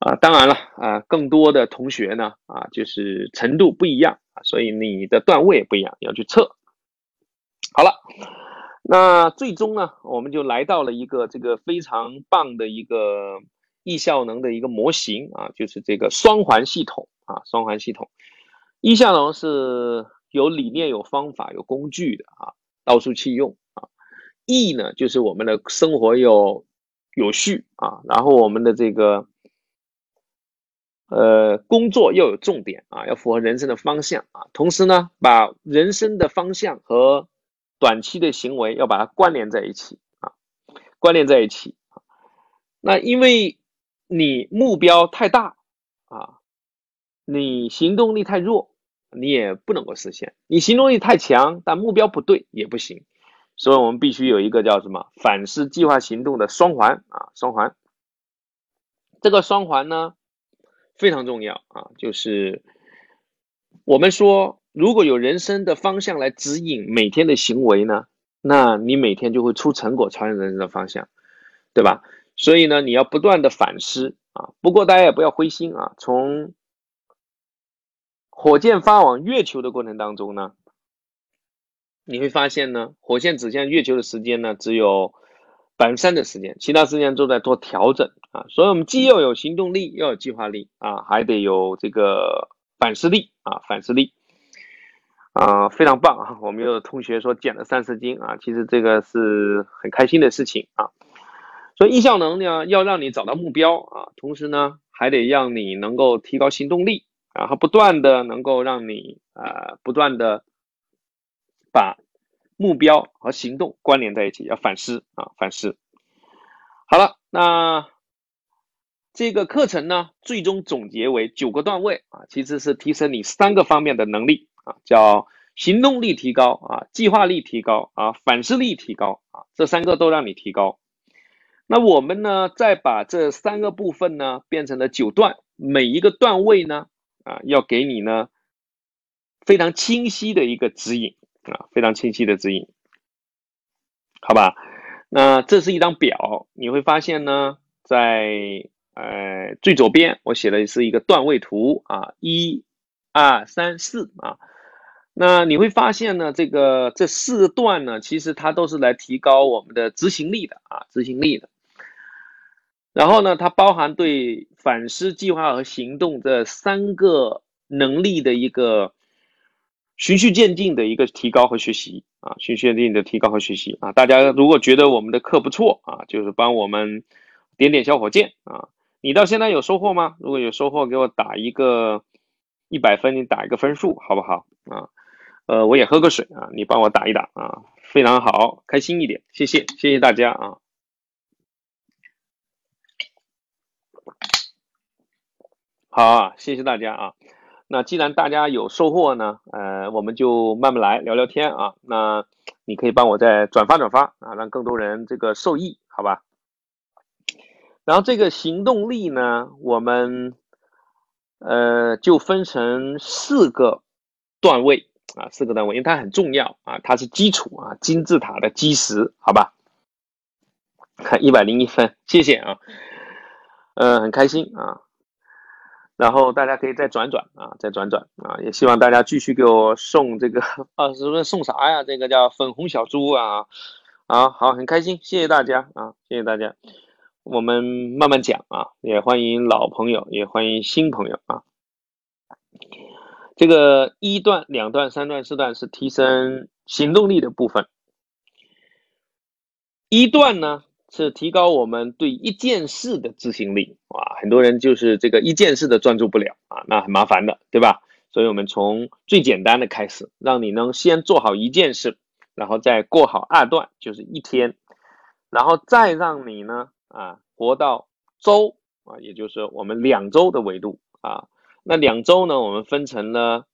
啊，当然了，啊，更多的同学呢，啊，就是程度不一样啊，所以你的段位也不一样，要去测。好了，那最终呢，我们就来到了一个这个非常棒的一个易效能的一个模型啊，就是这个双环系统啊，双环系统。易效能是有理念、有方法、有工具的啊，到处去用啊。易呢，就是我们的生活有有序啊，然后我们的这个。呃，工作要有重点啊，要符合人生的方向啊。同时呢，把人生的方向和短期的行为要把它关联在一起啊，关联在一起啊。那因为你目标太大啊，你行动力太弱，你也不能够实现；你行动力太强，但目标不对也不行。所以我们必须有一个叫什么反思、计划、行动的双环啊，双环。这个双环呢？非常重要啊！就是我们说，如果有人生的方向来指引每天的行为呢，那你每天就会出成果，朝向人生的方向，对吧？所以呢，你要不断的反思啊。不过大家也不要灰心啊。从火箭发往月球的过程当中呢，你会发现呢，火箭指向月球的时间呢，只有。百分之三的时间，其他时间都在做调整啊，所以我们既要有行动力，要有计划力啊，还得有这个反思力啊，反思力啊，非常棒啊！我们有同学说减了三十斤啊，其实这个是很开心的事情啊。所以易效能呢，要让你找到目标啊，同时呢，还得让你能够提高行动力，然后不断的能够让你啊，不断的把。目标和行动关联在一起，要反思啊，反思。好了，那这个课程呢，最终总结为九个段位啊，其实是提升你三个方面的能力啊，叫行动力提高啊，计划力提高啊，反思力提高啊，这三个都让你提高。那我们呢，再把这三个部分呢，变成了九段，每一个段位呢，啊，要给你呢非常清晰的一个指引。啊，非常清晰的指引，好吧？那这是一张表，你会发现呢，在呃最左边我写的是一个段位图啊，一、二、三、四啊。那你会发现呢，这个这四段呢，其实它都是来提高我们的执行力的啊，执行力的。然后呢，它包含对反思、计划和行动这三个能力的一个。循序渐进的一个提高和学习啊，循序渐进的提高和学习啊，大家如果觉得我们的课不错啊，就是帮我们点点小火箭啊。你到现在有收获吗？如果有收获，给我打一个一百分，你打一个分数好不好啊？呃，我也喝个水啊，你帮我打一打啊，非常好，开心一点，谢谢，谢谢大家啊。好啊，谢谢大家啊。那既然大家有收获呢，呃，我们就慢慢来聊聊天啊。那你可以帮我再转发转发啊，让更多人这个受益，好吧？然后这个行动力呢，我们呃就分成四个段位啊，四个单位，因为它很重要啊，它是基础啊，金字塔的基石，好吧？看一百零一分，谢谢啊，呃，很开心啊。然后大家可以再转转啊，再转转啊，也希望大家继续给我送这个啊，是不是送啥呀？这个叫粉红小猪啊，啊，好，很开心，谢谢大家啊，谢谢大家，我们慢慢讲啊，也欢迎老朋友，也欢迎新朋友啊。这个一段、两段、三段、四段是提升行动力的部分，一段呢？是提高我们对一件事的执行力啊，很多人就是这个一件事的专注不了啊，那很麻烦的，对吧？所以我们从最简单的开始，让你能先做好一件事，然后再过好二段，就是一天，然后再让你呢啊活到周啊，也就是我们两周的维度啊。那两周呢，我们分成了，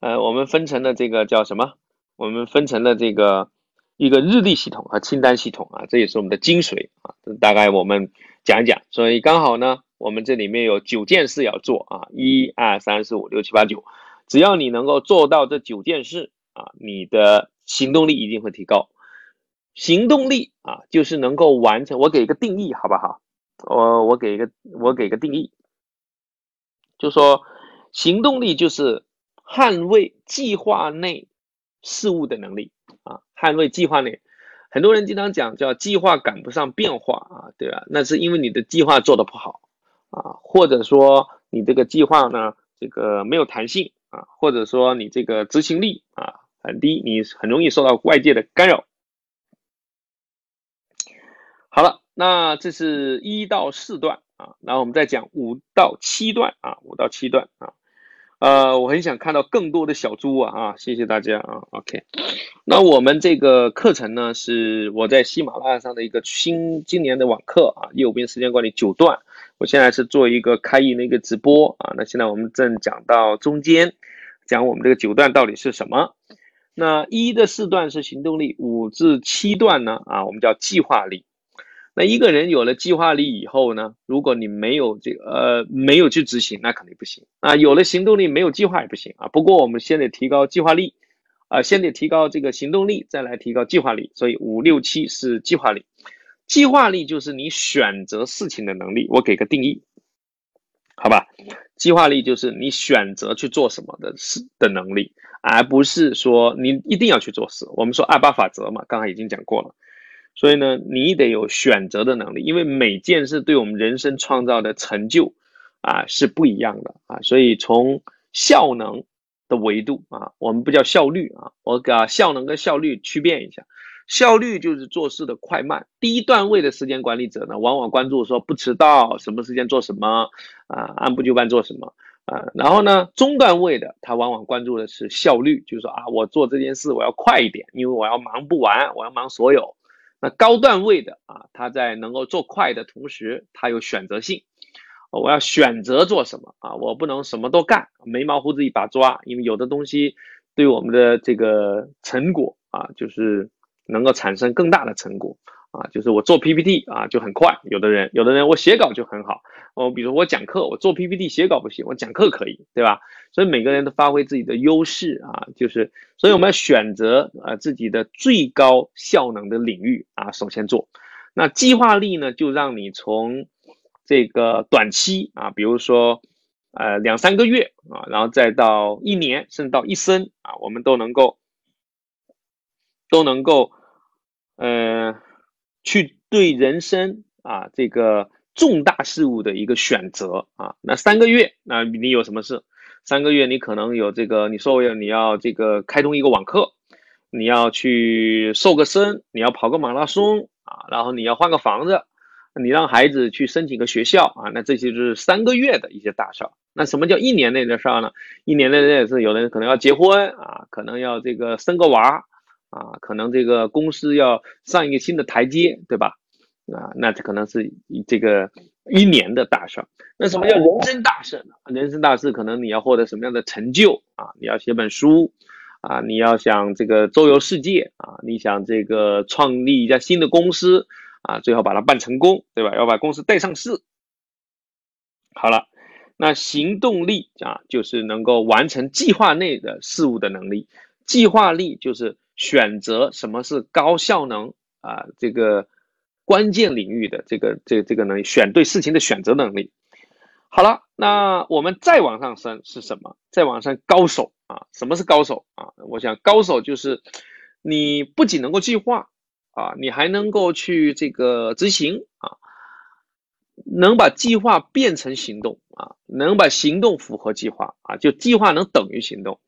呃，我们分成了这个叫什么？我们分成了这个。一个日历系统和清单系统啊，这也是我们的精髓啊。大概我们讲一讲，所以刚好呢，我们这里面有九件事要做啊，一二三四五六七八九，只要你能够做到这九件事啊，你的行动力一定会提高。行动力啊，就是能够完成。我给一个定义好不好？我我给一个我给个定义，就说行动力就是捍卫计划内事物的能力。啊，捍卫计划内，很多人经常讲叫计划赶不上变化啊，对吧？那是因为你的计划做的不好啊，或者说你这个计划呢，这个没有弹性啊，或者说你这个执行力啊很低，你很容易受到外界的干扰。好了，那这是一到四段啊，然后我们再讲五到七段啊，五到七段啊。呃，我很想看到更多的小猪啊啊！谢谢大家啊，OK。那我们这个课程呢，是我在喜马拉雅上的一个新今年的网课啊，右边时间管理九段。我现在是做一个开营的一个直播啊。那现在我们正讲到中间，讲我们这个九段到底是什么。那一的四段是行动力，五至七段呢啊，我们叫计划力。那一个人有了计划力以后呢？如果你没有这个呃没有去执行，那肯定不行啊。有了行动力，没有计划也不行啊。不过我们先得提高计划力，啊，先得提高这个行动力，再来提高计划力。所以五六七是计划力，计划力就是你选择事情的能力。我给个定义，好吧？计划力就是你选择去做什么的事的能力，而不是说你一定要去做事。我们说二八法则嘛，刚才已经讲过了。所以呢，你得有选择的能力，因为每件事对我们人生创造的成就，啊是不一样的啊。所以从效能的维度啊，我们不叫效率啊，我把效能跟效率区别一下。效率就是做事的快慢。低段位的时间管理者呢，往往关注说不迟到，什么时间做什么啊，按部就班做什么啊。然后呢，中段位的他往往关注的是效率，就是说啊，我做这件事我要快一点，因为我要忙不完，我要忙所有。那高段位的啊，他在能够做快的同时，他有选择性。我要选择做什么啊？我不能什么都干，眉毛胡子一把抓。因为有的东西对我们的这个成果啊，就是能够产生更大的成果。啊，就是我做 PPT 啊就很快，有的人有的人我写稿就很好，我比如我讲课，我做 PPT 写稿不行，我讲课可以，对吧？所以每个人都发挥自己的优势啊，就是所以我们要选择啊自己的最高效能的领域啊，首先做。那计划力呢，就让你从这个短期啊，比如说呃两三个月啊，然后再到一年，甚至到一生啊，我们都能够都能够呃。去对人生啊这个重大事物的一个选择啊，那三个月，那你有什么事？三个月你可能有这个，你说我你要这个开通一个网课，你要去瘦个身，你要跑个马拉松啊，然后你要换个房子，你让孩子去申请个学校啊，那这些就是三个月的一些大事儿。那什么叫一年内的事儿呢？一年内也是有的人可能要结婚啊，可能要这个生个娃。啊，可能这个公司要上一个新的台阶，对吧？啊，那这可能是这个一年的大事。那什么叫人生大事呢？人生大事可能你要获得什么样的成就啊？你要写本书啊？你要想这个周游世界啊？你想这个创立一家新的公司啊？最好把它办成功，对吧？要把公司带上市。好了，那行动力啊，就是能够完成计划内的事物的能力。计划力就是。选择什么是高效能啊？这个关键领域的这个这这个能力，选对事情的选择能力。好了，那我们再往上升是什么？再往上高手啊？什么是高手啊？我想高手就是你不仅能够计划啊，你还能够去这个执行啊，能把计划变成行动啊，能把行动符合计划啊，就计划能等于行动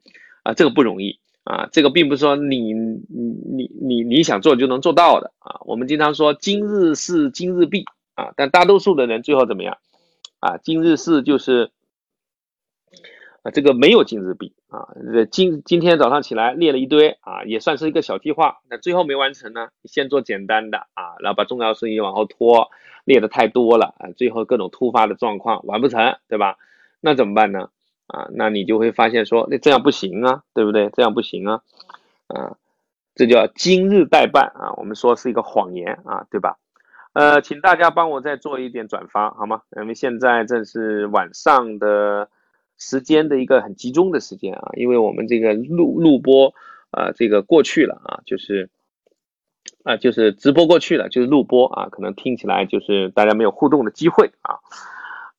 啊，这个不容易啊，这个并不是说你你你你你想做就能做到的啊。我们经常说今日事今日毕啊，但大多数的人最后怎么样？啊，今日事就是啊，这个没有今日毕啊。今今天早上起来列了一堆啊，也算是一个小计划，那最后没完成呢，先做简单的啊，然后把重要事情往后拖，列的太多了啊，最后各种突发的状况完不成，对吧？那怎么办呢？啊，那你就会发现说，那这样不行啊，对不对？这样不行啊，啊，这叫今日代办啊，我们说是一个谎言啊，对吧？呃，请大家帮我再做一点转发，好吗？因为现在正是晚上的时间的一个很集中的时间啊，因为我们这个录录播啊，这个过去了啊，就是啊，就是直播过去了，就是录播啊，可能听起来就是大家没有互动的机会啊。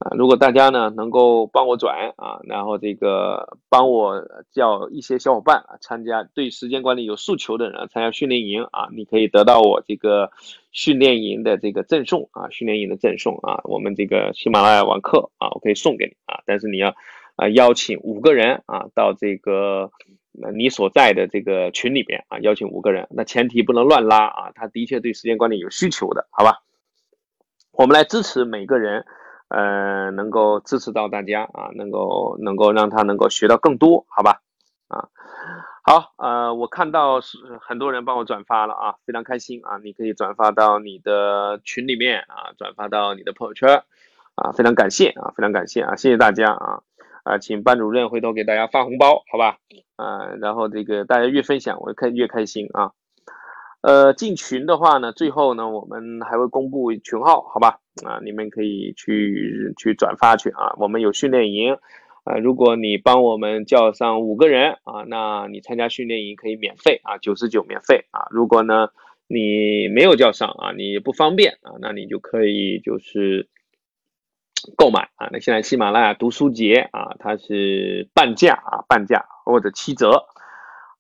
啊，如果大家呢能够帮我转啊，然后这个帮我叫一些小伙伴啊参加，对时间管理有诉求的人参加训练营啊，你可以得到我这个训练营的这个赠送啊，训练营的赠送啊，我们这个喜马拉雅网课啊，我可以送给你啊，但是你要啊邀请五个人啊到这个你所在的这个群里边啊，邀请五个人，那前提不能乱拉啊，他的确对时间管理有需求的，好吧？我们来支持每个人。呃，能够支持到大家啊，能够能够让他能够学到更多，好吧？啊，好，呃，我看到是很多人帮我转发了啊，非常开心啊！你可以转发到你的群里面啊，转发到你的朋友圈啊，非常感谢啊，非常感谢啊，谢谢大家啊啊，请班主任回头给大家发红包，好吧？啊，然后这个大家越分享，我开越开心啊。呃，进群的话呢，最后呢，我们还会公布群号，好吧？啊，你们可以去去转发去啊。我们有训练营，啊，如果你帮我们叫上五个人啊，那你参加训练营可以免费啊，九十九免费啊。如果呢你没有叫上啊，你不方便啊，那你就可以就是购买啊。那现在喜马拉雅读书节啊，它是半价啊，半价或者七折。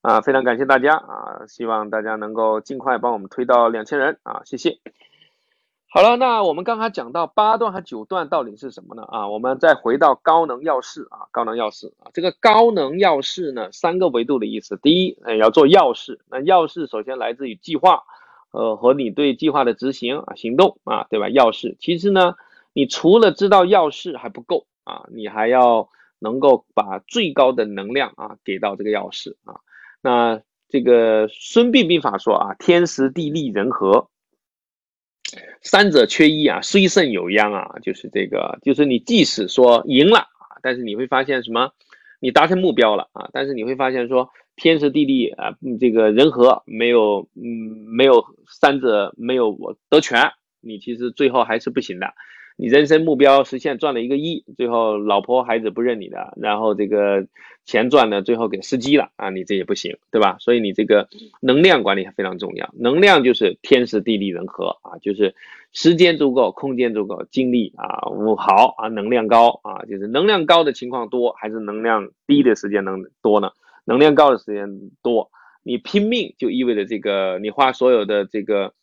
啊，非常感谢大家啊！希望大家能够尽快帮我们推到两千人啊，谢谢。好了，那我们刚才讲到八段和九段到底是什么呢？啊，我们再回到高能要事啊，高能要事啊，这个高能要事呢，三个维度的意思。第一，要做要事，那要事首先来自于计划，呃，和你对计划的执行啊，行动啊，对吧？要事，其次呢，你除了知道要事还不够啊，你还要能够把最高的能量啊给到这个要事啊。那这个孙膑兵法说啊，天时地利人和，三者缺一啊，虽胜有殃啊，就是这个，就是你即使说赢了啊，但是你会发现什么？你达成目标了啊，但是你会发现说天时地利啊，这个人和没有，嗯，没有三者没有我得全，你其实最后还是不行的。你人生目标实现赚了一个亿，最后老婆孩子不认你的，然后这个钱赚了，最后给司机了啊，你这也不行，对吧？所以你这个能量管理非常重要，能量就是天时地利人和啊，就是时间足够，空间足够，精力啊五好啊，能量高啊，就是能量高的情况多，还是能量低的时间能多呢？能量高的时间多，你拼命就意味着这个你花所有的这个。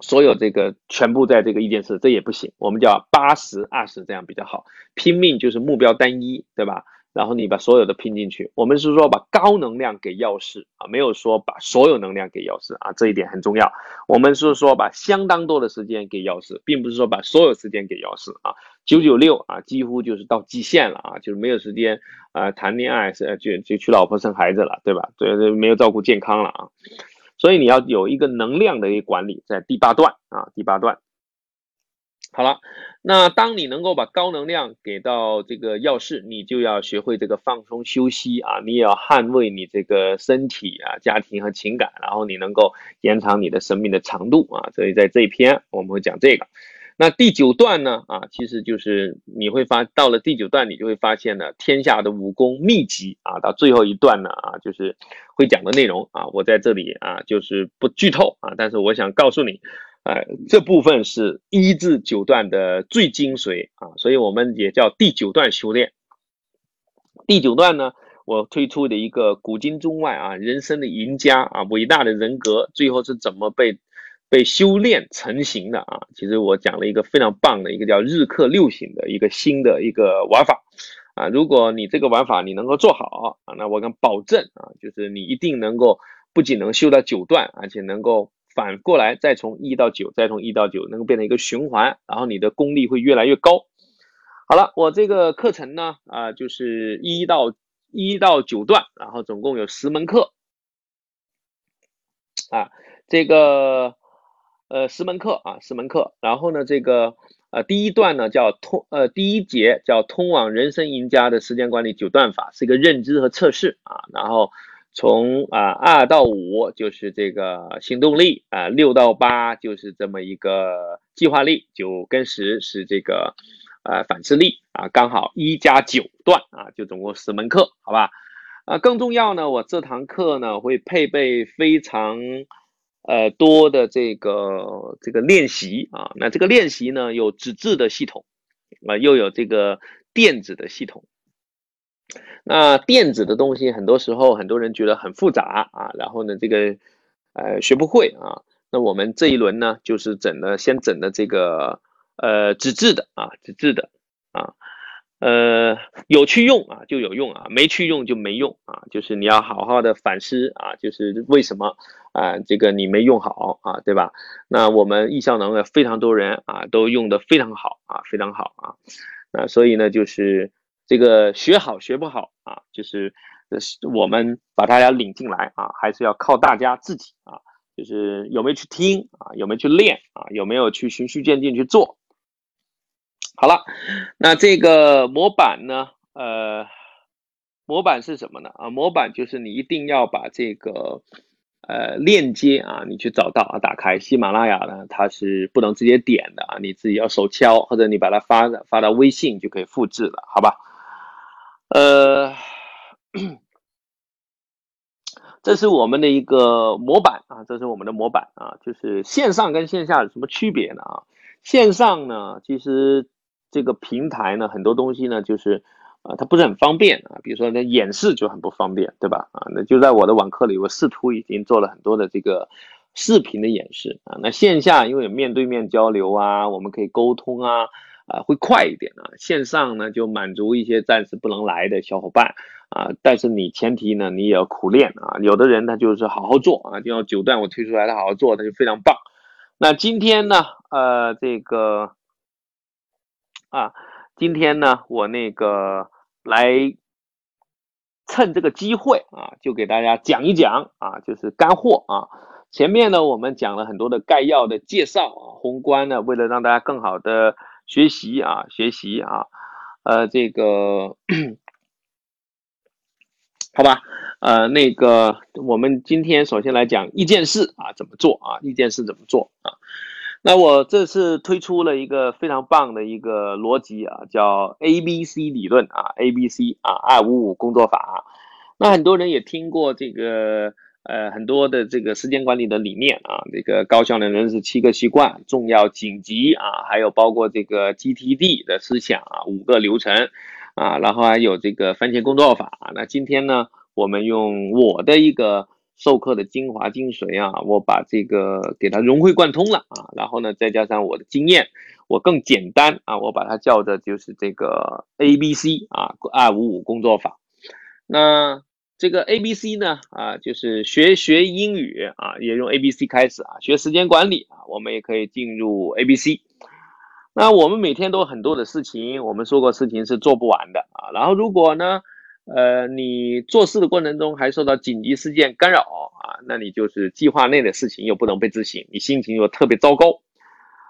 所有这个全部在这个一件事，这也不行。我们叫八十二十，这样比较好。拼命就是目标单一，对吧？然后你把所有的拼进去。我们是说把高能量给要事啊，没有说把所有能量给要事啊，这一点很重要。我们是说把相当多的时间给要事，并不是说把所有时间给要事啊。九九六啊，几乎就是到极限了啊，就是没有时间啊谈恋爱，是就就娶老婆生孩子了，对吧？对，没有照顾健康了啊。所以你要有一个能量的一个管理，在第八段啊，第八段。好了，那当你能够把高能量给到这个药师，你就要学会这个放松休息啊，你也要捍卫你这个身体啊、家庭和情感，然后你能够延长你的生命的长度啊。所以在这一篇我们会讲这个。那第九段呢？啊，其实就是你会发到了第九段，你就会发现呢，天下的武功秘籍啊，到最后一段呢，啊，就是会讲的内容啊，我在这里啊，就是不剧透啊，但是我想告诉你，呃，这部分是一至九段的最精髓啊，所以我们也叫第九段修炼。第九段呢，我推出的一个古今中外啊，人生的赢家啊，伟大的人格最后是怎么被被修炼成型的啊？其实我讲了一个非常棒的一个叫日课六型的一个新的一个玩法啊。如果你这个玩法你能够做好啊，那我敢保证啊，就是你一定能够不仅能修到九段，而且能够反过来再从一到九，再从一到九能够变成一个循环，然后你的功力会越来越高。好了，我这个课程呢，啊，就是一到一到九段，然后总共有十门课，啊，这个呃十门课啊，十门课，然后呢，这个呃第一段呢叫通呃第一节叫通往人生赢家的时间管理九段法，是一个认知和测试啊，然后从啊二到五就是这个行动力啊，六到八就是这么一个计划力，九跟十是这个。呃，反思力啊，刚好一加九段啊，就总共十门课，好吧？啊，更重要呢，我这堂课呢会配备非常呃多的这个这个练习啊，那这个练习呢有纸质的系统啊，又有这个电子的系统。那电子的东西很多时候很多人觉得很复杂啊，然后呢这个呃学不会啊，那我们这一轮呢就是整的先整的这个。呃，纸质的啊，纸质的啊，呃，有去用啊就有用啊，没去用就没用啊，就是你要好好的反思啊，就是为什么啊这个你没用好啊，对吧？那我们易效能的非常多人啊都用的非常好啊，非常好啊，那所以呢就是这个学好学不好啊，就是我们把大家领进来啊，还是要靠大家自己啊，就是有没有去听啊，有没有去练啊，有没有去循序渐进去做。好了，那这个模板呢？呃，模板是什么呢？啊，模板就是你一定要把这个呃链接啊，你去找到啊，打开喜马拉雅呢，它是不能直接点的啊，你自己要手敲或者你把它发发到微信就可以复制了，好吧？呃，这是我们的一个模板啊，这是我们的模板啊，就是线上跟线下有什么区别呢？啊，线上呢，其实。这个平台呢，很多东西呢，就是啊，它不是很方便啊。比如说，那演示就很不方便，对吧？啊，那就在我的网课里，我试图已经做了很多的这个视频的演示啊。那线下因为有面对面交流啊，我们可以沟通啊，啊，会快一点啊。线上呢，就满足一些暂时不能来的小伙伴啊，但是你前提呢，你也要苦练啊。有的人他就是好好做啊，就像九段我推出来，他好好做，他就非常棒。那今天呢，呃，这个。啊，今天呢，我那个来趁这个机会啊，就给大家讲一讲啊，就是干货啊。前面呢，我们讲了很多的概要的介绍啊，宏观呢，为了让大家更好的学习啊，学习啊，呃，这个 好吧，呃，那个我们今天首先来讲一件事啊，怎么做啊？一件事怎么做啊？那我这次推出了一个非常棒的一个逻辑啊，叫 A B C 理论啊，A B C 啊，二五五工作法。那很多人也听过这个呃很多的这个时间管理的理念啊，这个高效能人士七个习惯、重要紧急啊，还有包括这个 G T D 的思想啊，五个流程啊，然后还有这个番茄工作法。那今天呢，我们用我的一个。授课的精华精髓啊，我把这个给它融会贯通了啊，然后呢，再加上我的经验，我更简单啊，我把它叫的就是这个 A B C 啊，二五五工作法。那这个 A B C 呢啊，就是学学英语啊，也用 A B C 开始啊，学时间管理啊，我们也可以进入 A B C。那我们每天都有很多的事情，我们说过事情是做不完的啊，然后如果呢？呃，你做事的过程中还受到紧急事件干扰啊，那你就是计划内的事情又不能被执行，你心情又特别糟糕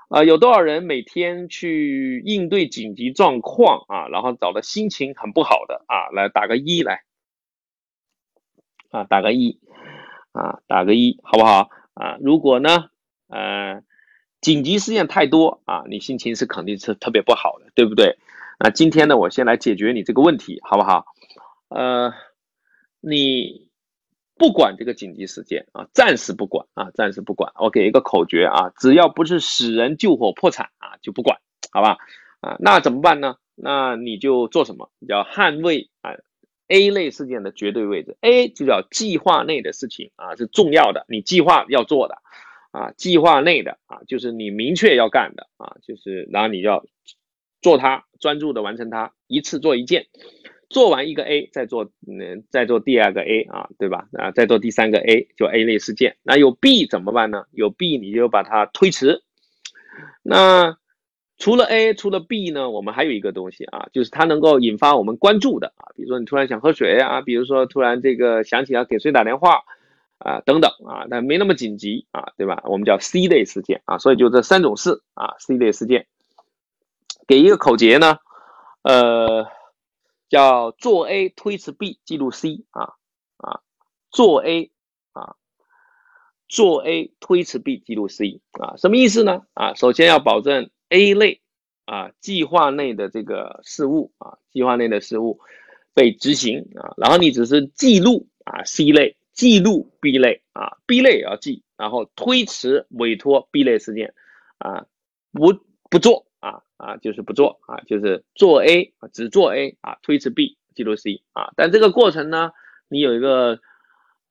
啊。有多少人每天去应对紧急状况啊，然后找的心情很不好的啊？来打个一来啊，打个一啊，打个一，好不好啊？如果呢，呃，紧急事件太多啊，你心情是肯定是特别不好的，对不对？那今天呢，我先来解决你这个问题，好不好？呃，你不管这个紧急事件啊，暂时不管啊，暂时不管。我给一个口诀啊，只要不是死人、救火、破产啊，就不管，好吧？啊，那怎么办呢？那你就做什么？叫捍卫啊 A 类事件的绝对位置。A 就叫计划内的事情啊，是重要的，你计划要做的啊，计划内的啊，就是你明确要干的啊，就是然后你要做它，专注的完成它，一次做一件。做完一个 A，再做嗯，再做第二个 A 啊，对吧？啊，再做第三个 A，就 A 类事件。那有 B 怎么办呢？有 B 你就把它推迟。那除了 A，除了 B 呢？我们还有一个东西啊，就是它能够引发我们关注的啊，比如说你突然想喝水啊，比如说突然这个想起要给谁打电话啊，等等啊，但没那么紧急啊，对吧？我们叫 C 类事件啊，所以就这三种事啊，C 类事件。给一个口诀呢，呃。叫做 A 推迟 B 记录 C 啊啊，做 A 啊，做 A 推迟 B 记录 C 啊，什么意思呢？啊，首先要保证 A 类啊计划内的这个事务啊，计划内的事务被执行啊，然后你只是记录啊 C 类，记录 B 类啊，B 类也要记，然后推迟委托 B 类事件啊，不不做。啊，就是不做啊，就是做 A 啊，只做 A 啊，推迟 B，记录 C 啊。但这个过程呢，你有一个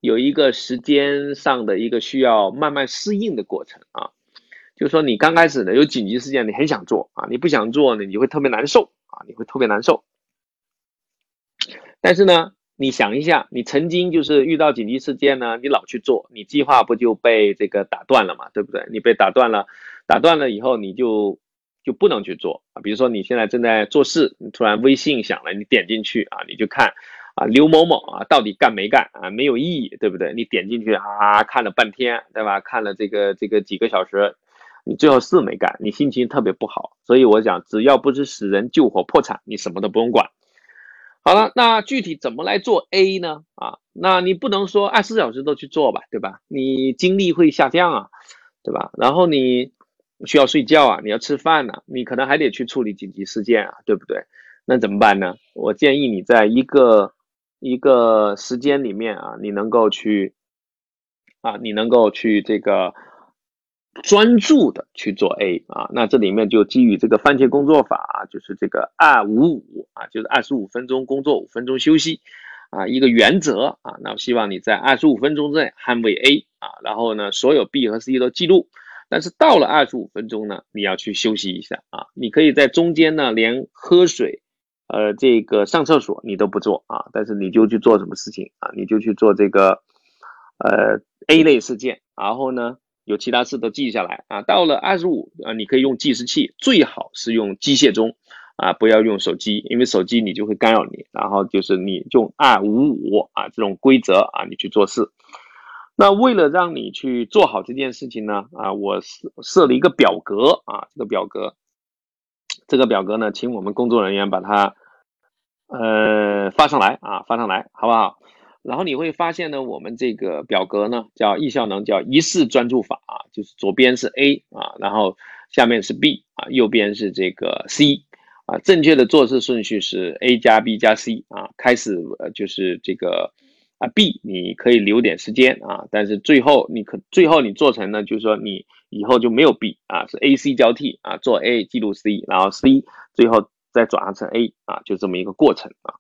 有一个时间上的一个需要慢慢适应的过程啊。就是说你刚开始呢有紧急事件，你很想做啊，你不想做呢，你会特别难受啊，你会特别难受。但是呢，你想一下，你曾经就是遇到紧急事件呢，你老去做，你计划不就被这个打断了嘛，对不对？你被打断了，打断了以后你就。就不能去做啊，比如说你现在正在做事，你突然微信响了，你点进去啊，你就看啊刘某某啊到底干没干啊，没有意义，对不对？你点进去啊看了半天，对吧？看了这个这个几个小时，你最后是没干，你心情特别不好。所以我想，只要不是死人、救火、破产，你什么都不用管。好了，那具体怎么来做 A 呢？啊，那你不能说二十四小时都去做吧，对吧？你精力会下降啊，对吧？然后你。需要睡觉啊，你要吃饭呢，你可能还得去处理紧急事件啊，对不对？那怎么办呢？我建议你在一个一个时间里面啊，你能够去啊，你能够去这个专注的去做 A 啊。那这里面就基于这个番茄工作法，就是这个二五五啊，就是二十五分钟工作，五分钟休息啊，一个原则啊。那我希望你在二十五分钟之内捍卫 A 啊，然后呢，所有 B 和 C 都记录。但是到了二十五分钟呢，你要去休息一下啊！你可以在中间呢，连喝水，呃，这个上厕所你都不做啊，但是你就去做什么事情啊？你就去做这个，呃，A 类事件，然后呢，有其他事都记下来啊。到了二十五啊，你可以用计时器，最好是用机械钟啊，不要用手机，因为手机你就会干扰你。然后就是你用二五五啊这种规则啊，你去做事。那为了让你去做好这件事情呢，啊，我设设了一个表格啊，这个表格，这个表格呢，请我们工作人员把它，呃，发上来啊，发上来，好不好？然后你会发现呢，我们这个表格呢，叫易效能，叫一式专注法啊，就是左边是 A 啊，然后下面是 B 啊，右边是这个 C 啊，正确的做事顺序是 A 加 B 加 C 啊，开始呃就是这个。啊，B 你可以留点时间啊，但是最后你可最后你做成呢，就是说你以后就没有 B 啊，是 A C 交替啊，做 A 记录 C，然后 C 最后再转化成 A 啊，就这么一个过程啊。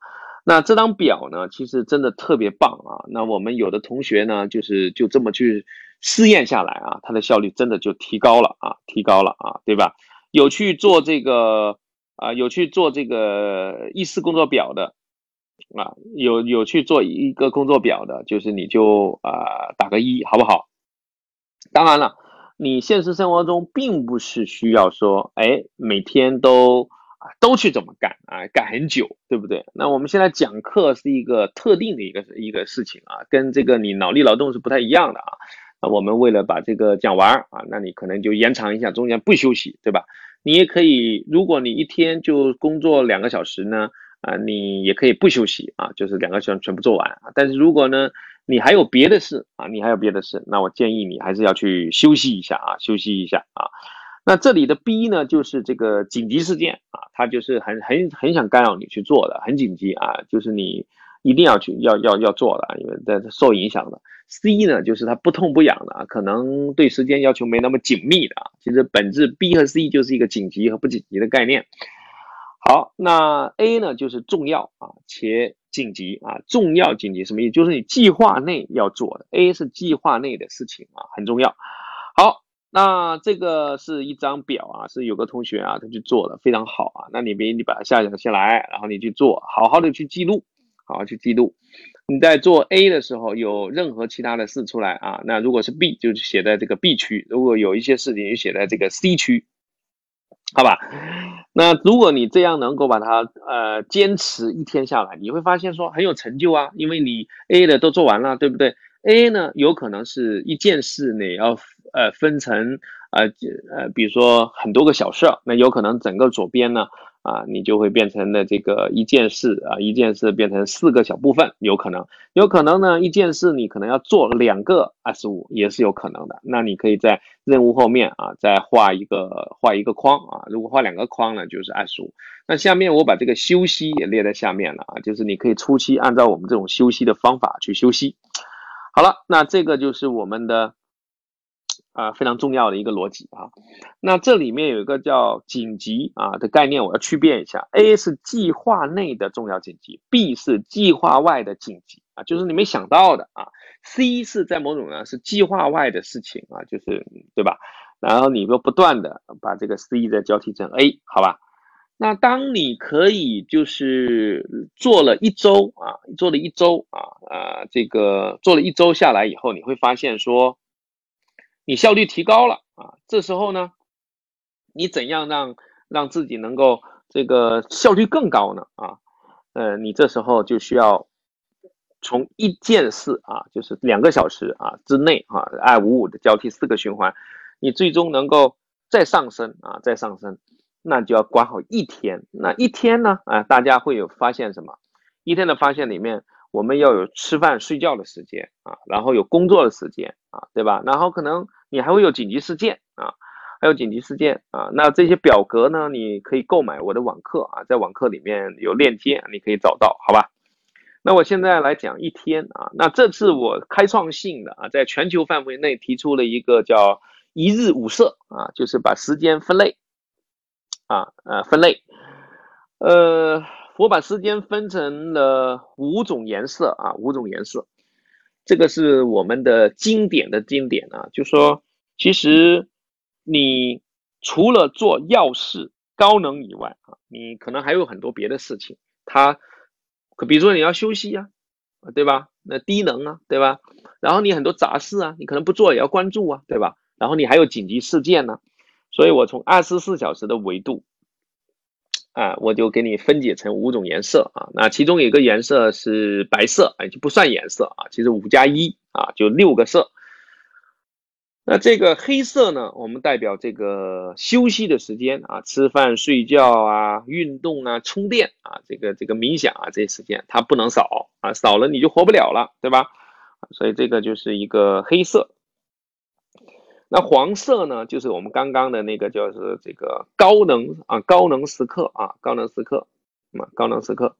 那这张表呢，其实真的特别棒啊。那我们有的同学呢，就是就这么去试验下来啊，他的效率真的就提高了啊，提高了啊，对吧？有去做这个啊，有去做这个议事工作表的。啊，有有去做一个工作表的，就是你就啊打个一，好不好？当然了，你现实生活中并不是需要说，哎，每天都啊都去怎么干啊，干很久，对不对？那我们现在讲课是一个特定的一个一个事情啊，跟这个你脑力劳动是不太一样的啊。那我们为了把这个讲完啊，那你可能就延长一下，中间不休息，对吧？你也可以，如果你一天就工作两个小时呢？啊，你也可以不休息啊，就是两个小时全部做完啊。但是如果呢，你还有别的事啊，你还有别的事，那我建议你还是要去休息一下啊，休息一下啊。那这里的 B 呢，就是这个紧急事件啊，它就是很很很想干扰你去做的，很紧急啊，就是你一定要去要要要做的，因为这受影响的。C 呢，就是它不痛不痒的，可能对时间要求没那么紧密的啊。其实本质 B 和 C 就是一个紧急和不紧急的概念。好，那 A 呢，就是重要啊且紧急啊，重要紧急什么意思？就是你计划内要做的。A 是计划内的事情啊，很重要。好，那这个是一张表啊，是有个同学啊，他去做的非常好啊。那你别你把它下载下来，然后你去做，好好的去记录，好好去记录。你在做 A 的时候，有任何其他的事出来啊？那如果是 B，就写在这个 B 区；如果有一些事情，就写在这个 C 区，好吧？那如果你这样能够把它呃坚持一天下来，你会发现说很有成就啊，因为你 A 的都做完了，对不对？A 呢，有可能是一件事你要呃分成呃呃，比如说很多个小事儿，那有可能整个左边呢。啊，你就会变成的这个一件事啊，一件事变成四个小部分，有可能，有可能呢，一件事你可能要做两个二十五，也是有可能的。那你可以在任务后面啊，再画一个画一个框啊，如果画两个框呢，就是二十五。那下面我把这个休息也列在下面了啊，就是你可以初期按照我们这种休息的方法去休息。好了，那这个就是我们的。啊，非常重要的一个逻辑啊。那这里面有一个叫紧急啊的概念，我要区别一下。A 是计划内的重要紧急，B 是计划外的紧急啊，就是你没想到的啊。C 是在某种呢是计划外的事情啊，就是对吧？然后你就不断的把这个 C 再交替成 A，好吧？那当你可以就是做了一周啊，做了一周啊啊，这个做了一周下来以后，你会发现说。你效率提高了啊，这时候呢，你怎样让让自己能够这个效率更高呢？啊，呃，你这时候就需要从一件事啊，就是两个小时啊之内啊，二五五的交替四个循环，你最终能够再上升啊，再上升，那就要管好一天。那一天呢？啊，大家会有发现什么？一天的发现里面。我们要有吃饭睡觉的时间啊，然后有工作的时间啊，对吧？然后可能你还会有紧急事件啊，还有紧急事件啊。那这些表格呢，你可以购买我的网课啊，在网课里面有链接，你可以找到，好吧？那我现在来讲一天啊，那这次我开创性的啊，在全球范围内提出了一个叫一日五色啊，就是把时间分类啊，呃，分类，呃。我把时间分成了五种颜色啊，五种颜色，这个是我们的经典的经典啊。就说，其实你除了做要事、高能以外啊，你可能还有很多别的事情。它，可比如说你要休息呀，对吧？那低能啊，对吧？然后你很多杂事啊，你可能不做也要关注啊，对吧？然后你还有紧急事件呢，所以我从二十四小时的维度。啊，我就给你分解成五种颜色啊，那其中有一个颜色是白色，哎，就不算颜色啊，其实五加一啊，就六个色。那这个黑色呢，我们代表这个休息的时间啊，吃饭、睡觉啊、运动啊、充电啊，这个这个冥想啊，这些时间它不能少啊，少了你就活不了了，对吧？所以这个就是一个黑色。那黄色呢，就是我们刚刚的那个，就是这个高能啊，高能时刻啊，高能时刻，啊，高能时刻。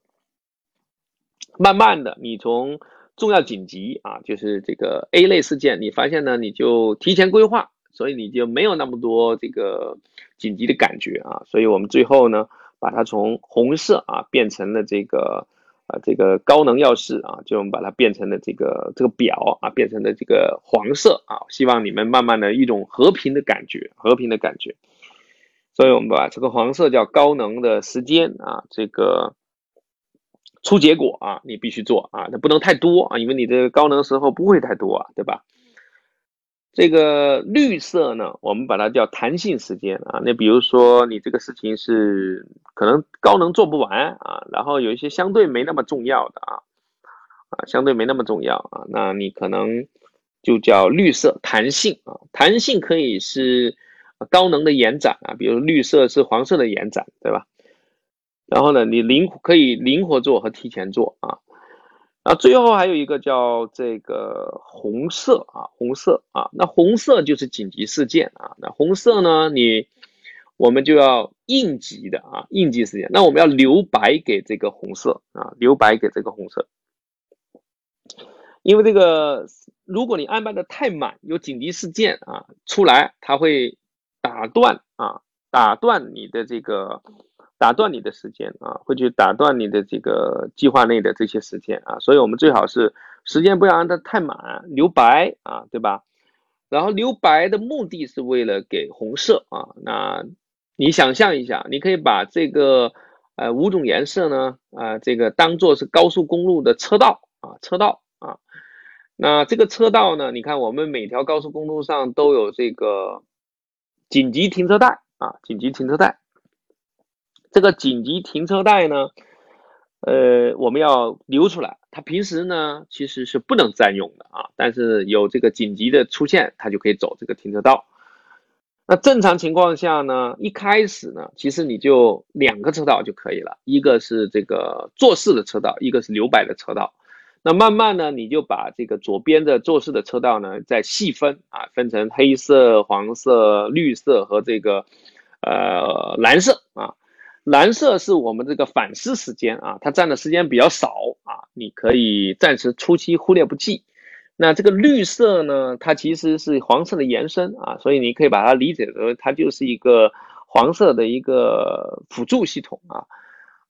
慢慢的，你从重要紧急啊，就是这个 A 类事件，你发现呢，你就提前规划，所以你就没有那么多这个紧急的感觉啊，所以我们最后呢，把它从红色啊变成了这个。啊，这个高能钥匙啊，就我们把它变成了这个这个表啊，变成了这个黄色啊。希望你们慢慢的一种和平的感觉，和平的感觉。所以我们把这个黄色叫高能的时间啊，这个出结果啊，你必须做啊，它不能太多啊，因为你的高能时候不会太多啊，对吧？这个绿色呢，我们把它叫弹性时间啊。那比如说你这个事情是可能高能做不完啊，然后有一些相对没那么重要的啊，啊，相对没那么重要啊，那你可能就叫绿色弹性啊。弹性可以是高能的延展啊，比如绿色是黄色的延展，对吧？然后呢，你灵可以灵活做和提前做啊。啊，最后还有一个叫这个红色啊，红色啊，那红色就是紧急事件啊。那红色呢，你我们就要应急的啊，应急事件。那我们要留白给这个红色啊，留白给这个红色。因为这个，如果你安排的太满，有紧急事件啊出来，它会打断啊，打断你的这个，打断你的时间啊，会去打断你的这个计划内的这些时间啊，所以我们最好是时间不要安的太满，留白啊，对吧？然后留白的目的是为了给红色啊，那你想象一下，你可以把这个呃五种颜色呢啊，这个当做是高速公路的车道啊，车道啊，那这个车道呢，你看我们每条高速公路上都有这个紧急停车带啊，紧急停车带，这个紧急停车带呢。呃，我们要留出来。它平时呢其实是不能占用的啊，但是有这个紧急的出现，它就可以走这个停车道。那正常情况下呢，一开始呢，其实你就两个车道就可以了，一个是这个坐式的车道，一个是留白的车道。那慢慢呢，你就把这个左边的坐式的车道呢再细分啊，分成黑色、黄色、绿色和这个呃蓝色啊。蓝色是我们这个反思时间啊，它占的时间比较少啊，你可以暂时初期忽略不计。那这个绿色呢，它其实是黄色的延伸啊，所以你可以把它理解为它就是一个黄色的一个辅助系统啊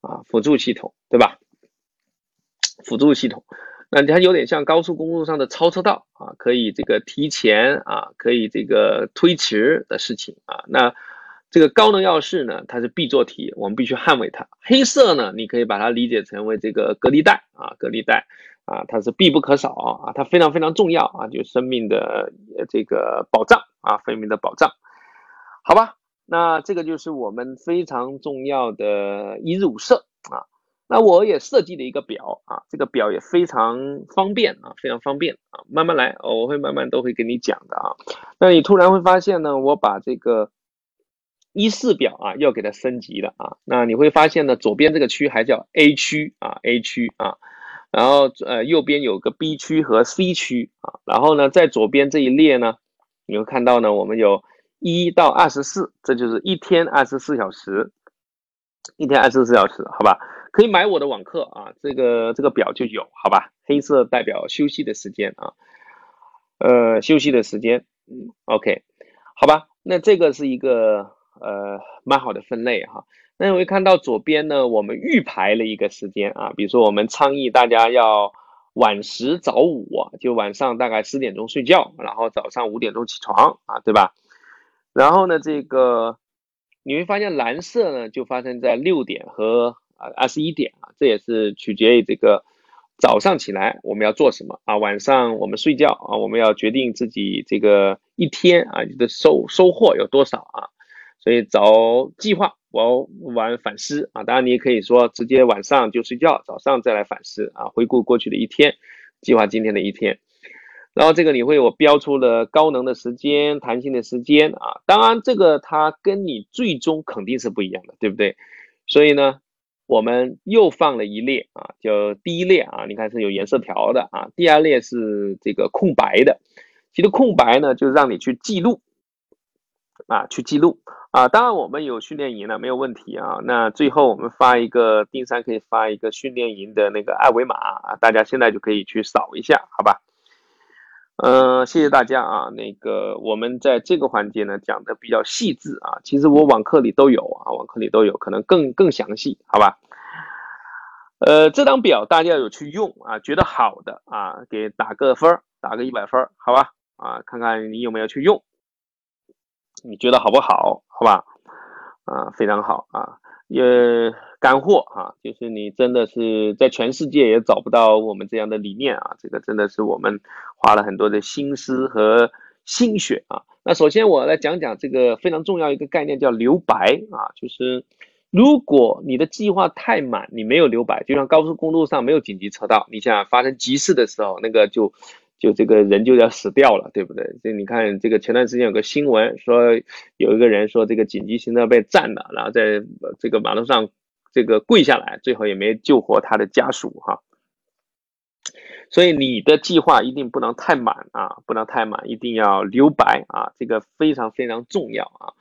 啊，辅助系统对吧？辅助系统，那它有点像高速公路上的超车道啊，可以这个提前啊，可以这个推迟的事情啊，那。这个高能钥匙呢，它是必做题，我们必须捍卫它。黑色呢，你可以把它理解成为这个隔离带啊，隔离带啊，它是必不可少啊，它非常非常重要啊，就生命的这个保障啊，生命的保障。好吧，那这个就是我们非常重要的一日五色啊。那我也设计了一个表啊，这个表也非常方便啊，非常方便啊，慢慢来，我会慢慢都会跟你讲的啊。那你突然会发现呢，我把这个。一四表啊，要给它升级了啊。那你会发现呢，左边这个区还叫 A 区啊，A 区啊，然后呃右边有个 B 区和 C 区啊，然后呢在左边这一列呢，你会看到呢，我们有一到二十四，这就是一天二十四小时，一天二十四小时，好吧？可以买我的网课啊，这个这个表就有，好吧？黑色代表休息的时间啊，呃休息的时间，嗯，OK，好吧？那这个是一个。呃，蛮好的分类哈。那你会看到左边呢，我们预排了一个时间啊，比如说我们倡议大家要晚十早五，就晚上大概十点钟睡觉，然后早上五点钟起床啊，对吧？然后呢，这个你会发现蓝色呢就发生在六点和啊二十一点啊，这也是取决于这个早上起来我们要做什么啊，晚上我们睡觉啊，我们要决定自己这个一天啊你的收收获有多少啊。所以早计划，我晚反思啊。当然，你也可以说直接晚上就睡觉，早上再来反思啊，回顾过去的一天，计划今天的一天。然后这个你会我标出了高能的时间、弹性的时间啊。当然，这个它跟你最终肯定是不一样的，对不对？所以呢，我们又放了一列啊，就第一列啊，你看是有颜色条的啊。第二列是这个空白的。其实空白呢，就是让你去记录啊，去记录。啊，当然我们有训练营了，没有问题啊。那最后我们发一个丁三可以发一个训练营的那个二维码啊，大家现在就可以去扫一下，好吧？嗯，谢谢大家啊。那个我们在这个环节呢讲的比较细致啊，其实我网课里都有啊，网课里都有，可能更更详细，好吧？呃，这张表大家有去用啊，觉得好的啊，给打个分儿，打个一百分儿，好吧？啊，看看你有没有去用。你觉得好不好？好吧，啊，非常好啊，也干货啊，就是你真的是在全世界也找不到我们这样的理念啊，这个真的是我们花了很多的心思和心血啊。那首先我来讲讲这个非常重要一个概念，叫留白啊，就是如果你的计划太满，你没有留白，就像高速公路上没有紧急车道，你想发生急事的时候，那个就。就这个人就要死掉了，对不对？这你看，这个前段时间有个新闻说，有一个人说这个紧急行车被占了，然后在这个马路上这个跪下来，最后也没救活他的家属哈。所以你的计划一定不能太满啊，不能太满，一定要留白啊，这个非常非常重要啊。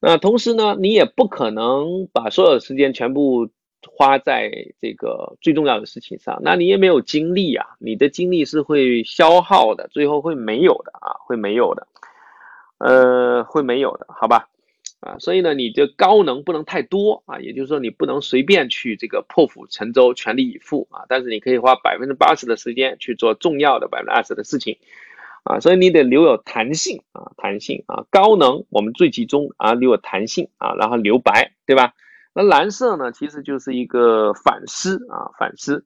那同时呢，你也不可能把所有的时间全部花在这个最重要的事情上，那你也没有精力啊，你的精力是会消耗的，最后会没有的啊，会没有的，呃，会没有的，好吧？啊，所以呢，你的高能不能太多啊，也就是说，你不能随便去这个破釜沉舟、全力以赴啊，但是你可以花百分之八十的时间去做重要的百分之二十的事情。啊，所以你得留有弹性啊，弹性啊，高能我们最集中啊，留有弹性啊，然后留白，对吧？那蓝色呢，其实就是一个反思啊，反思，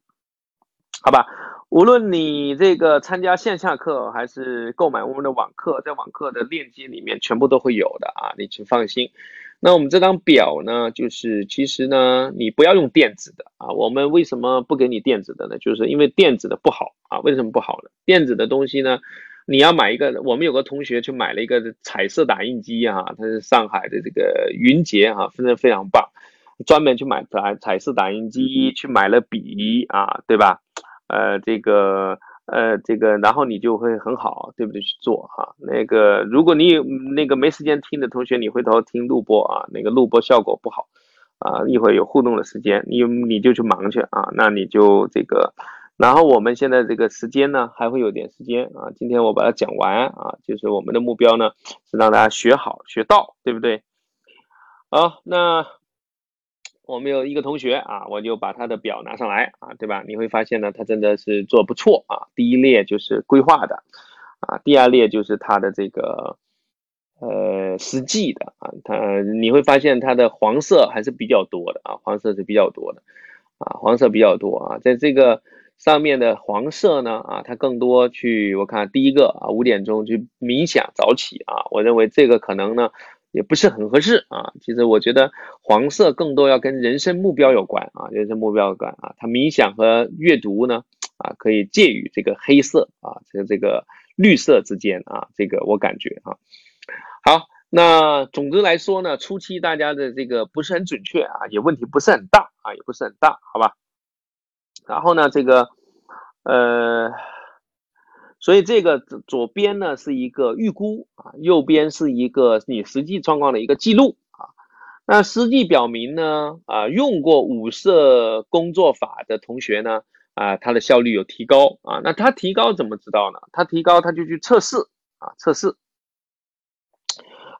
好吧？无论你这个参加线下课还是购买我们的网课，在网课的链接里面全部都会有的啊，你请放心。那我们这张表呢，就是其实呢，你不要用电子的啊。我们为什么不给你电子的呢？就是因为电子的不好啊。为什么不好呢？电子的东西呢？你要买一个，我们有个同学去买了一个彩色打印机啊，他是上海的这个云杰啊，真的非常棒，专门去买彩彩色打印机，去买了笔啊，对吧？呃，这个呃这个，然后你就会很好，对不对？去做哈。那个如果你有那个没时间听的同学，你回头听录播啊，那个录播效果不好啊，一会儿有互动的时间，你你就去忙去啊，那你就这个。然后我们现在这个时间呢，还会有点时间啊。今天我把它讲完啊，就是我们的目标呢是让大家学好学到，对不对？好，那我们有一个同学啊，我就把他的表拿上来啊，对吧？你会发现呢，他真的是做不错啊。第一列就是规划的啊，第二列就是他的这个呃实际的啊，他你会发现他的黄色还是比较多的啊，黄色是比较多的啊，黄色比较多啊，在这个。上面的黄色呢？啊，它更多去我看第一个啊，五点钟去冥想早起啊，我认为这个可能呢也不是很合适啊。其实我觉得黄色更多要跟人生目标有关啊，人生目标有关啊。它冥想和阅读呢啊，可以介于这个黑色啊，这个这个绿色之间啊，这个我感觉啊。好，那总之来说呢，初期大家的这个不是很准确啊，也问题不是很大啊，也不是很大，好吧？然后呢，这个，呃，所以这个左边呢是一个预估啊，右边是一个你实际状况的一个记录啊。那实际表明呢，啊，用过五色工作法的同学呢，啊，他的效率有提高啊。那他提高怎么知道呢？他提高他就去测试啊，测试。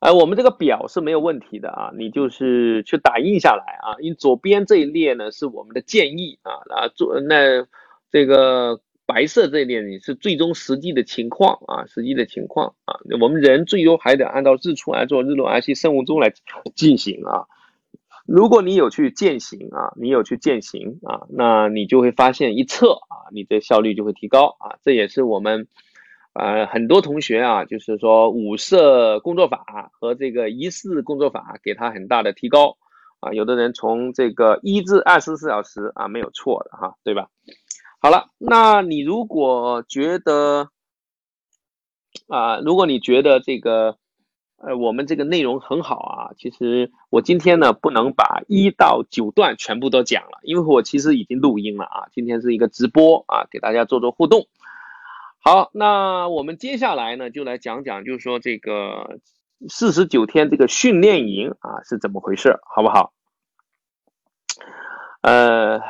哎，我们这个表是没有问题的啊，你就是去打印下来啊。因为左边这一列呢是我们的建议啊，啊做那这个白色这一点你是最终实际的情况啊，实际的情况啊。我们人最终还得按照日出而作，日落而息，生物钟来进行啊。如果你有去践行啊，你有去践行啊，那你就会发现一测啊，你的效率就会提高啊。这也是我们。呃，很多同学啊，就是说五色工作法和这个一式工作法给他很大的提高啊。有的人从这个一至二十四小时啊，没有错的哈，对吧？好了，那你如果觉得啊，如果你觉得这个呃，我们这个内容很好啊，其实我今天呢不能把一到九段全部都讲了，因为我其实已经录音了啊。今天是一个直播啊，给大家做做互动。好，那我们接下来呢，就来讲讲，就是说这个四十九天这个训练营啊是怎么回事，好不好？呃，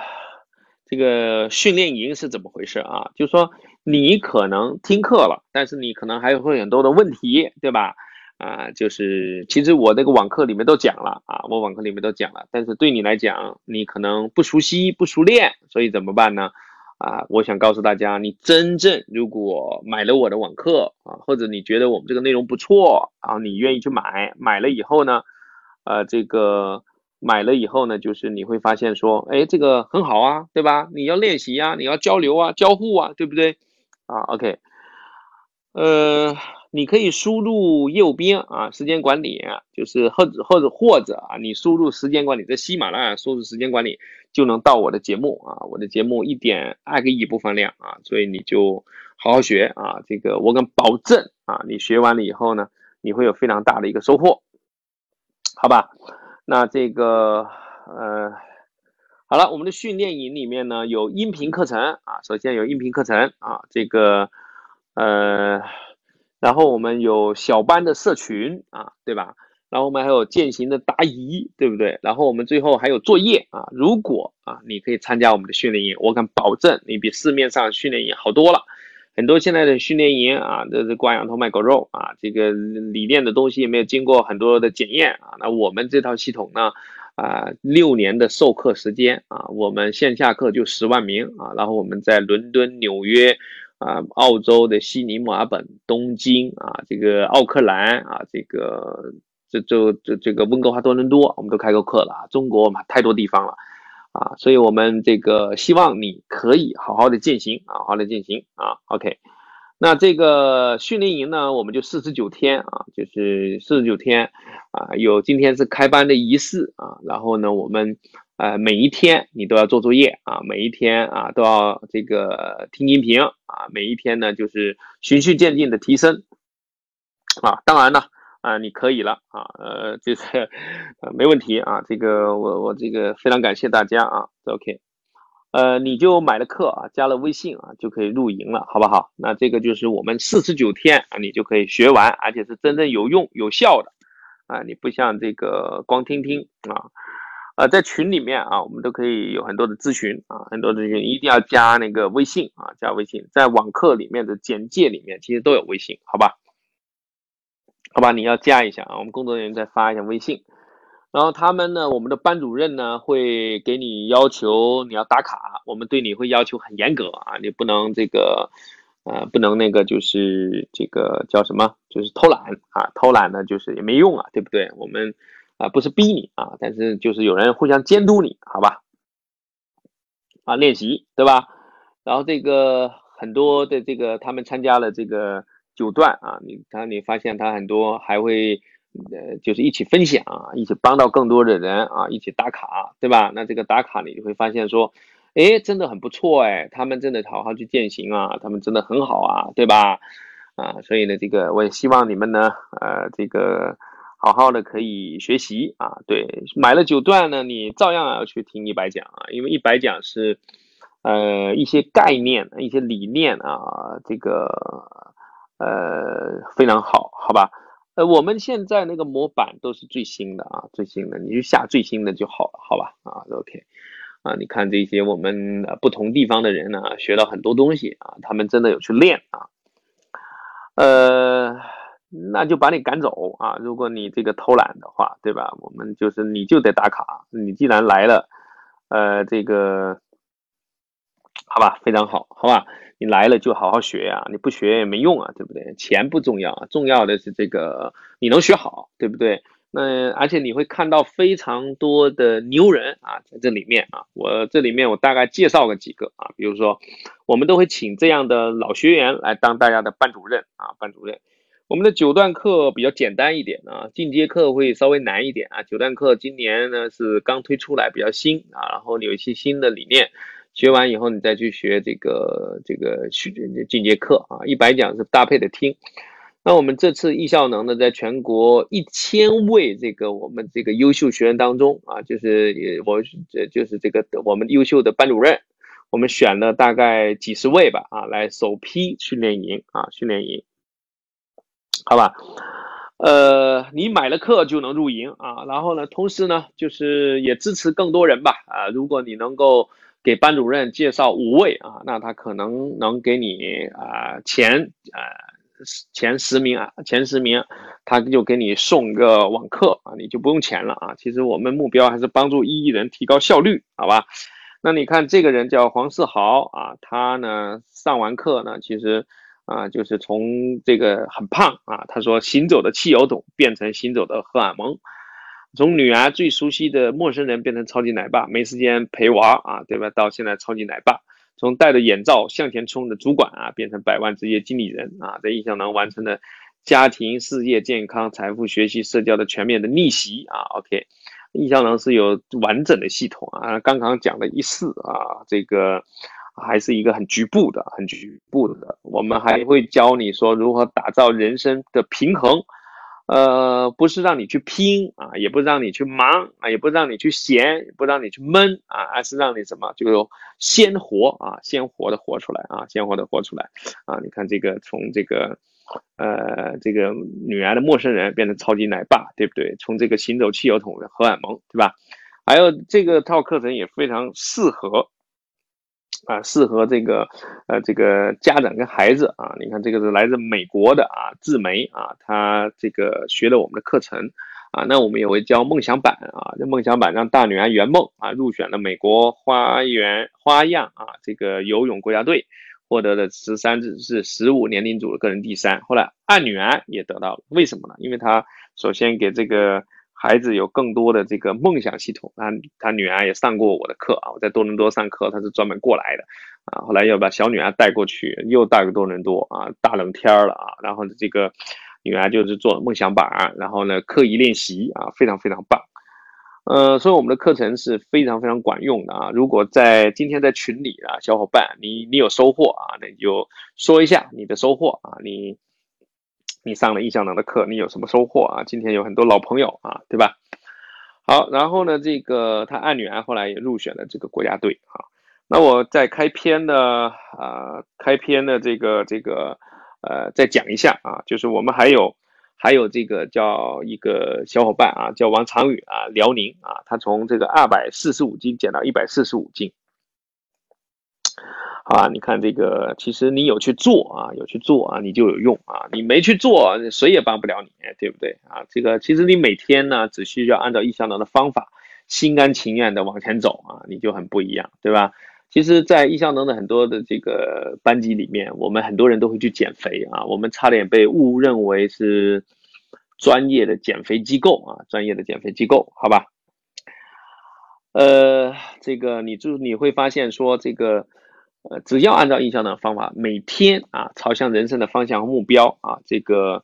这个训练营是怎么回事啊？就是说你可能听课了，但是你可能还会很多的问题，对吧？啊，就是其实我那个网课里面都讲了啊，我网课里面都讲了，但是对你来讲，你可能不熟悉、不熟练，所以怎么办呢？啊，我想告诉大家，你真正如果买了我的网课啊，或者你觉得我们这个内容不错啊，你愿意去买，买了以后呢，呃，这个买了以后呢，就是你会发现说，哎，这个很好啊，对吧？你要练习呀，你要交流啊，交互啊，对不对？啊，OK，呃。你可以输入右边啊，时间管理，就是或者或者或者啊，你输入时间管理，在喜马拉雅输入时间管理就能到我的节目啊，我的节目一点二个亿播放量啊，所以你就好好学啊，这个我敢保证啊，你学完了以后呢，你会有非常大的一个收获，好吧？那这个呃，好了，我们的训练营里面呢有音频课程啊，首先有音频课程啊，这个呃。然后我们有小班的社群啊，对吧？然后我们还有践行的答疑，对不对？然后我们最后还有作业啊。如果啊，你可以参加我们的训练营，我敢保证你比市面上训练营好多了。很多现在的训练营啊，这是挂羊头卖狗肉啊，这个理念的东西也没有经过很多的检验啊。那我们这套系统呢，啊，六年的授课时间啊，我们线下课就十万名啊，然后我们在伦敦、纽约啊、澳洲的悉尼、墨尔本、东京啊，这个奥克兰啊，这个这这这这个温哥华、多伦多，我们都开过课了啊。中国嘛，太多地方了。啊，所以我们这个希望你可以好好的践行啊，好好的践行啊。OK，那这个训练营呢，我们就四十九天啊，就是四十九天啊，有今天是开班的仪式啊，然后呢，我们呃每一天你都要做作业啊，每一天啊都要这个听音频啊，每一天呢就是循序渐进的提升啊，当然了。啊，你可以了啊，呃，这是呃没问题啊，这个我我这个非常感谢大家啊，OK，呃，你就买了课啊，加了微信啊，就可以入营了，好不好？那这个就是我们四十九天啊，你就可以学完，而且是真正有用有效的啊，你不像这个光听听啊，呃，在群里面啊，我们都可以有很多的咨询啊，很多咨询一定要加那个微信啊，加微信，在网课里面的简介里面其实都有微信，好吧？好吧，你要加一下啊，我们工作人员再发一下微信，然后他们呢，我们的班主任呢会给你要求你要打卡，我们对你会要求很严格啊，你不能这个，呃，不能那个就是这个叫什么，就是偷懒啊，偷懒呢就是也没用啊，对不对？我们啊不是逼你啊，但是就是有人互相监督你，好吧？啊，练习对吧？然后这个很多的这个他们参加了这个。九段啊，你他你发现他很多还会，呃，就是一起分享啊，一起帮到更多的人啊，一起打卡，对吧？那这个打卡你就会发现说，哎，真的很不错哎，他们真的好好去践行啊，他们真的很好啊，对吧？啊，所以呢，这个我也希望你们呢，呃，这个好好的可以学习啊，对，买了九段呢，你照样要去听一百讲啊，因为一百讲是，呃，一些概念、一些理念啊，这个。呃，非常好，好吧？呃，我们现在那个模板都是最新的啊，最新的，你就下最新的就好了，好吧？啊，OK，啊，你看这些我们不同地方的人呢，学到很多东西啊，他们真的有去练啊，呃，那就把你赶走啊，如果你这个偷懒的话，对吧？我们就是你就得打卡，你既然来了，呃，这个，好吧，非常好，好吧？你来了就好好学呀，你不学也没用啊，对不对？钱不重要啊，重要的是这个你能学好，对不对？那而且你会看到非常多的牛人啊，在这里面啊，我这里面我大概介绍个几个啊，比如说我们都会请这样的老学员来当大家的班主任啊，班主任。我们的九段课比较简单一点啊，进阶课会稍微难一点啊。九段课今年呢是刚推出来，比较新啊，然后有一些新的理念。学完以后，你再去学这个这个训进阶课啊，一百讲是搭配的听。那我们这次艺效能呢，在全国一千位这个我们这个优秀学员当中啊，就是也我这就是这个我们优秀的班主任，我们选了大概几十位吧啊，来首批训练营啊，训练营，好吧？呃，你买了课就能入营啊，然后呢，同时呢，就是也支持更多人吧啊，如果你能够。给班主任介绍五位啊，那他可能能给你啊前呃前十名啊前十名，他就给你送个网课啊，你就不用钱了啊。其实我们目标还是帮助一亿人提高效率，好吧？那你看这个人叫黄世豪啊，他呢上完课呢，其实啊就是从这个很胖啊，他说行走的汽油桶变成行走的荷尔蒙。从女儿最熟悉的陌生人变成超级奶爸，没时间陪娃啊，对吧？到现在超级奶爸，从戴着眼罩向前冲的主管啊，变成百万职业经理人啊，在印象能完成了家庭、事业、健康、财富、学习、社交的全面的逆袭啊。OK，印象能是有完整的系统啊。刚刚讲了一四啊，这个还是一个很局部的、很局部的。我们还会教你说如何打造人生的平衡。呃，不是让你去拼啊，也不是让你去忙啊，也不是让你去闲，不让你去闷啊，而是让你什么，就是鲜活啊，鲜活的活出来啊，鲜活的活出来啊！你看这个，从这个呃这个女儿的陌生人变成超级奶爸，对不对？从这个行走汽油桶的荷尔蒙，对吧？还有这个套课程也非常适合。啊，适合这个，呃，这个家长跟孩子啊，你看这个是来自美国的啊，智梅啊，他这个学了我们的课程啊，那我们也会教梦想版啊，这梦想版让大女儿圆梦啊，入选了美国花园花样啊这个游泳国家队，获得的十三至是十五年龄组的个人第三，后来二女儿也得到了，为什么呢？因为她首先给这个。孩子有更多的这个梦想系统，他他女儿也上过我的课啊，我在多伦多上课，他是专门过来的啊。后来又把小女儿带过去，又带个多伦多啊，大冷天了啊，然后这个女儿就是做梦想板，然后呢刻意练习啊，非常非常棒。呃，所以我们的课程是非常非常管用的啊。如果在今天在群里啊，小伙伴你你有收获啊，那你就说一下你的收获啊，你。你上了印象能的课，你有什么收获啊？今天有很多老朋友啊，对吧？好，然后呢，这个他二女儿后来也入选了这个国家队啊。那我在开篇的啊，开篇的这个这个呃，再讲一下啊，就是我们还有还有这个叫一个小伙伴啊，叫王长宇啊，辽宁啊，他从这个二百四十五斤减到一百四十五斤。啊，你看这个，其实你有去做啊，有去做啊，你就有用啊。你没去做，谁也帮不了你，对不对啊？这个其实你每天呢，只需要按照易效能的方法，心甘情愿的往前走啊，你就很不一样，对吧？其实，在易效能的很多的这个班级里面，我们很多人都会去减肥啊，我们差点被误认为是专业的减肥机构啊，专业的减肥机构，好吧？呃，这个你就你会发现说这个。呃，只要按照印象的方法，每天啊，朝向人生的方向和目标啊，这个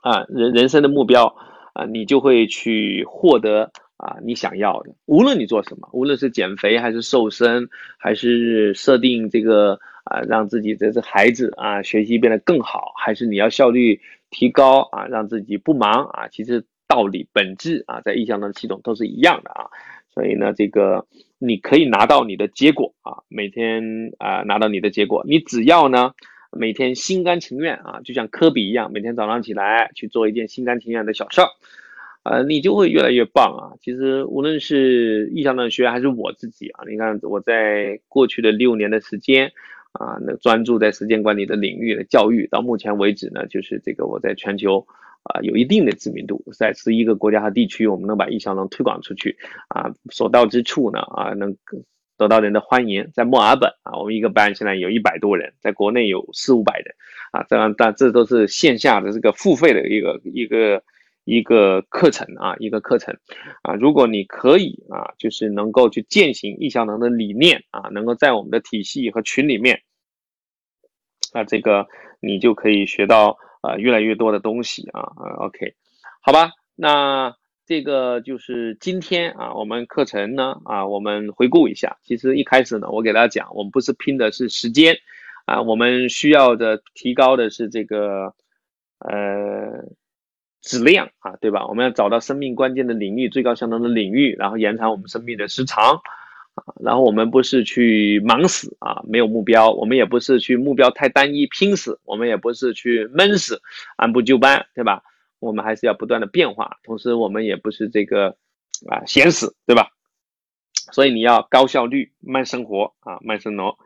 啊人人生的目标啊，你就会去获得啊你想要的。无论你做什么，无论是减肥还是瘦身，还是设定这个啊让自己这这孩子啊学习变得更好，还是你要效率提高啊，让自己不忙啊，其实道理本质啊，在意向的系统都是一样的啊。所以呢，这个。你可以拿到你的结果啊，每天啊拿到你的结果，你只要呢每天心甘情愿啊，就像科比一样，每天早上起来去做一件心甘情愿的小事儿，呃，你就会越来越棒啊。其实无论是意向的学员还是我自己啊，你看我在过去的六年的时间啊，那专注在时间管理的领域的教育，到目前为止呢，就是这个我在全球。啊，有一定的知名度，在十一个国家和地区，我们能把易效能推广出去啊，所到之处呢，啊，能得到人的欢迎。在墨尔本啊，我们一个班现在有一百多人，在国内有四五百人啊，这样，但这都是线下的这个付费的一个一个一个课程啊，一个课程啊。如果你可以啊，就是能够去践行易效能的理念啊，能够在我们的体系和群里面啊，这个你就可以学到。啊，越来越多的东西啊啊，OK，好吧，那这个就是今天啊，我们课程呢啊，我们回顾一下。其实一开始呢，我给大家讲，我们不是拼的是时间啊，我们需要的提高的是这个呃质量啊，对吧？我们要找到生命关键的领域，最高效能的领域，然后延长我们生命的时长。然后我们不是去忙死啊，没有目标；我们也不是去目标太单一拼死；我们也不是去闷死，按部就班，对吧？我们还是要不断的变化。同时，我们也不是这个啊闲死，对吧？所以你要高效率、慢生活啊，慢生活。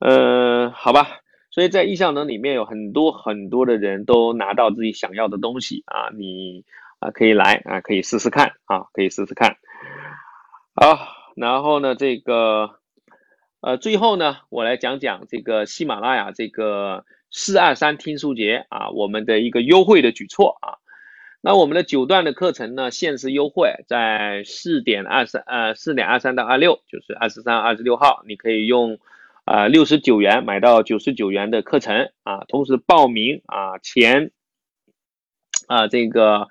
呃，好吧。所以在意向能里面有很多很多的人都拿到自己想要的东西啊，你啊可以来啊，可以试试看啊，可以试试看。好。然后呢，这个，呃，最后呢，我来讲讲这个喜马拉雅这个四二三听书节啊，我们的一个优惠的举措啊。那我们的九段的课程呢，限时优惠在四点二三，呃，四点二三到二六，就是二十三、二十六号，你可以用啊六十九元买到九十九元的课程啊，同时报名啊前啊这个。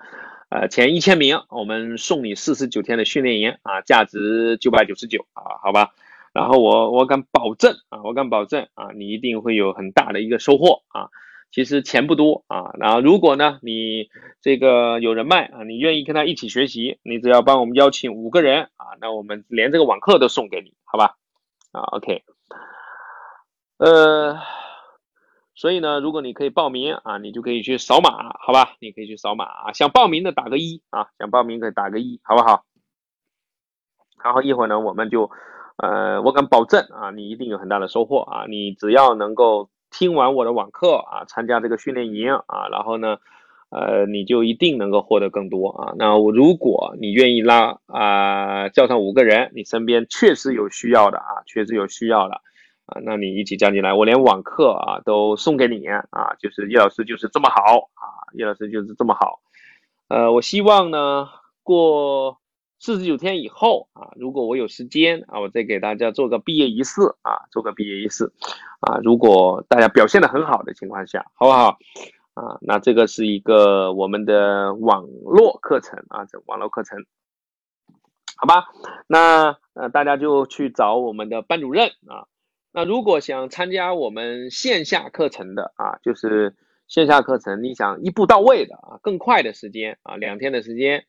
呃，前一千名，我们送你四十九天的训练营啊，价值九百九十九啊，好吧。然后我我敢保证啊，我敢保证啊，你一定会有很大的一个收获啊。其实钱不多啊，然后如果呢，你这个有人脉啊，你愿意跟他一起学习，你只要帮我们邀请五个人啊，那我们连这个网课都送给你，好吧？啊，OK，呃。所以呢，如果你可以报名啊，你就可以去扫码，好吧？你可以去扫码啊，想报名的打个一啊，想报名的打个一，好不好？然后一会儿呢，我们就，呃，我敢保证啊，你一定有很大的收获啊！你只要能够听完我的网课啊，参加这个训练营啊，然后呢，呃，你就一定能够获得更多啊。那我如果你愿意拉啊，叫上五个人，你身边确实有需要的啊，确实有需要的。啊，那你一起加进来，我连网课啊都送给你啊，就是叶老师就是这么好啊，叶老师就是这么好，呃，我希望呢过四十九天以后啊，如果我有时间啊，我再给大家做个毕业仪式啊，做个毕业仪式啊，如果大家表现的很好的情况下，好不好啊？那这个是一个我们的网络课程啊，这网络课程，好吧？那呃大家就去找我们的班主任啊。那如果想参加我们线下课程的啊，就是线下课程，你想一步到位的啊，更快的时间啊，两天的时间，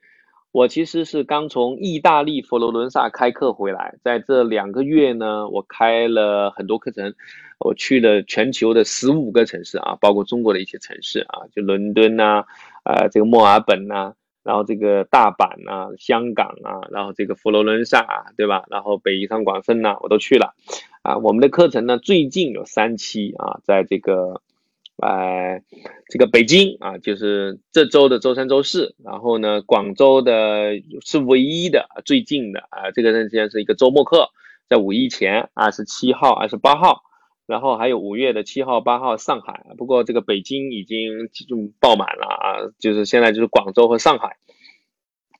我其实是刚从意大利佛罗伦萨开课回来，在这两个月呢，我开了很多课程，我去了全球的十五个城市啊，包括中国的一些城市啊，就伦敦呐，呃，这个墨尔本呐。然后这个大阪啊，香港啊，然后这个佛罗伦萨啊，对吧？然后北上广深呐，我都去了，啊，我们的课程呢，最近有三期啊，在这个，呃，这个北京啊，就是这周的周三、周四，然后呢，广州的是唯一的最近的啊，这个呢，实际上是一个周末课，在五一前，二十七号、二十八号。然后还有五月的七号、八号上海，不过这个北京已经就爆满了啊，就是现在就是广州和上海。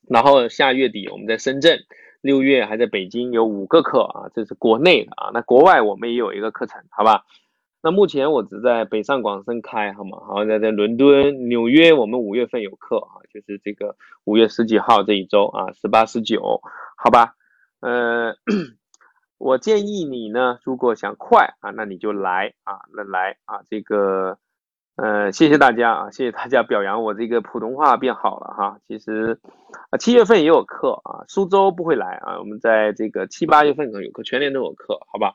然后下月底我们在深圳，六月还在北京有五个课啊，这是国内的啊。那国外我们也有一个课程，好吧？那目前我只在北上广深开，好吗？好，在在伦敦、纽约，我们五月份有课啊，就是这个五月十几号这一周啊，十八、十九，好吧？呃。我建议你呢，如果想快啊，那你就来啊，那来啊，这个，呃，谢谢大家啊，谢谢大家表扬我这个普通话变好了哈。其实啊，七月份也有课啊，苏州不会来啊，我们在这个七八月份可能有课，全年都有课，好吧？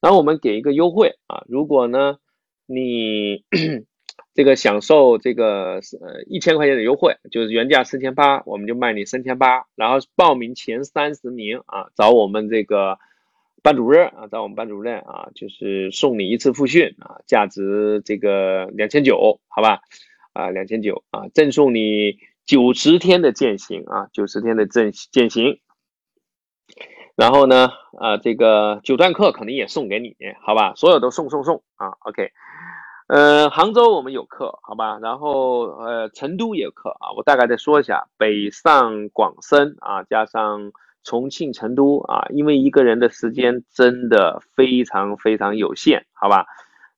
然后我们给一个优惠啊，如果呢你 这个享受这个呃一千块钱的优惠，就是原价四千八，我们就卖你三千八，然后报名前三十名啊，找我们这个。班主任啊，找我们班主任啊，就是送你一次复训啊，价值这个两千九，好吧？啊，两千九啊，赠送你九十天的践行啊，九十天的正践行。然后呢，啊，这个九段课肯定也送给你，好吧？所有都送送送啊，OK。呃，杭州我们有课，好吧？然后呃，成都也有课啊，我大概再说一下，北上广深啊，加上。重庆、成都啊，因为一个人的时间真的非常非常有限，好吧？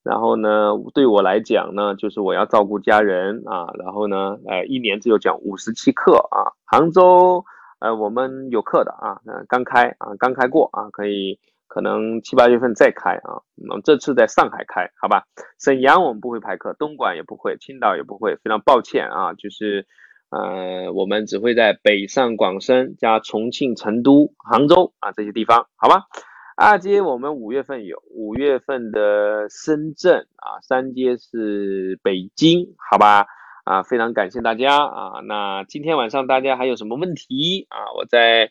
然后呢，对我来讲呢，就是我要照顾家人啊，然后呢，呃，一年只有讲五十期课啊。杭州，呃，我们有课的啊，刚开啊，刚开过啊，可以可能七八月份再开啊。那么这次在上海开，好吧？沈阳我们不会排课，东莞也不会，青岛也不会，非常抱歉啊，就是。呃，我们只会在北上广深加重庆、成都、杭州啊这些地方，好吧？二阶我们五月份有，五月份的深圳啊，三阶是北京，好吧？啊，非常感谢大家啊。那今天晚上大家还有什么问题啊？我再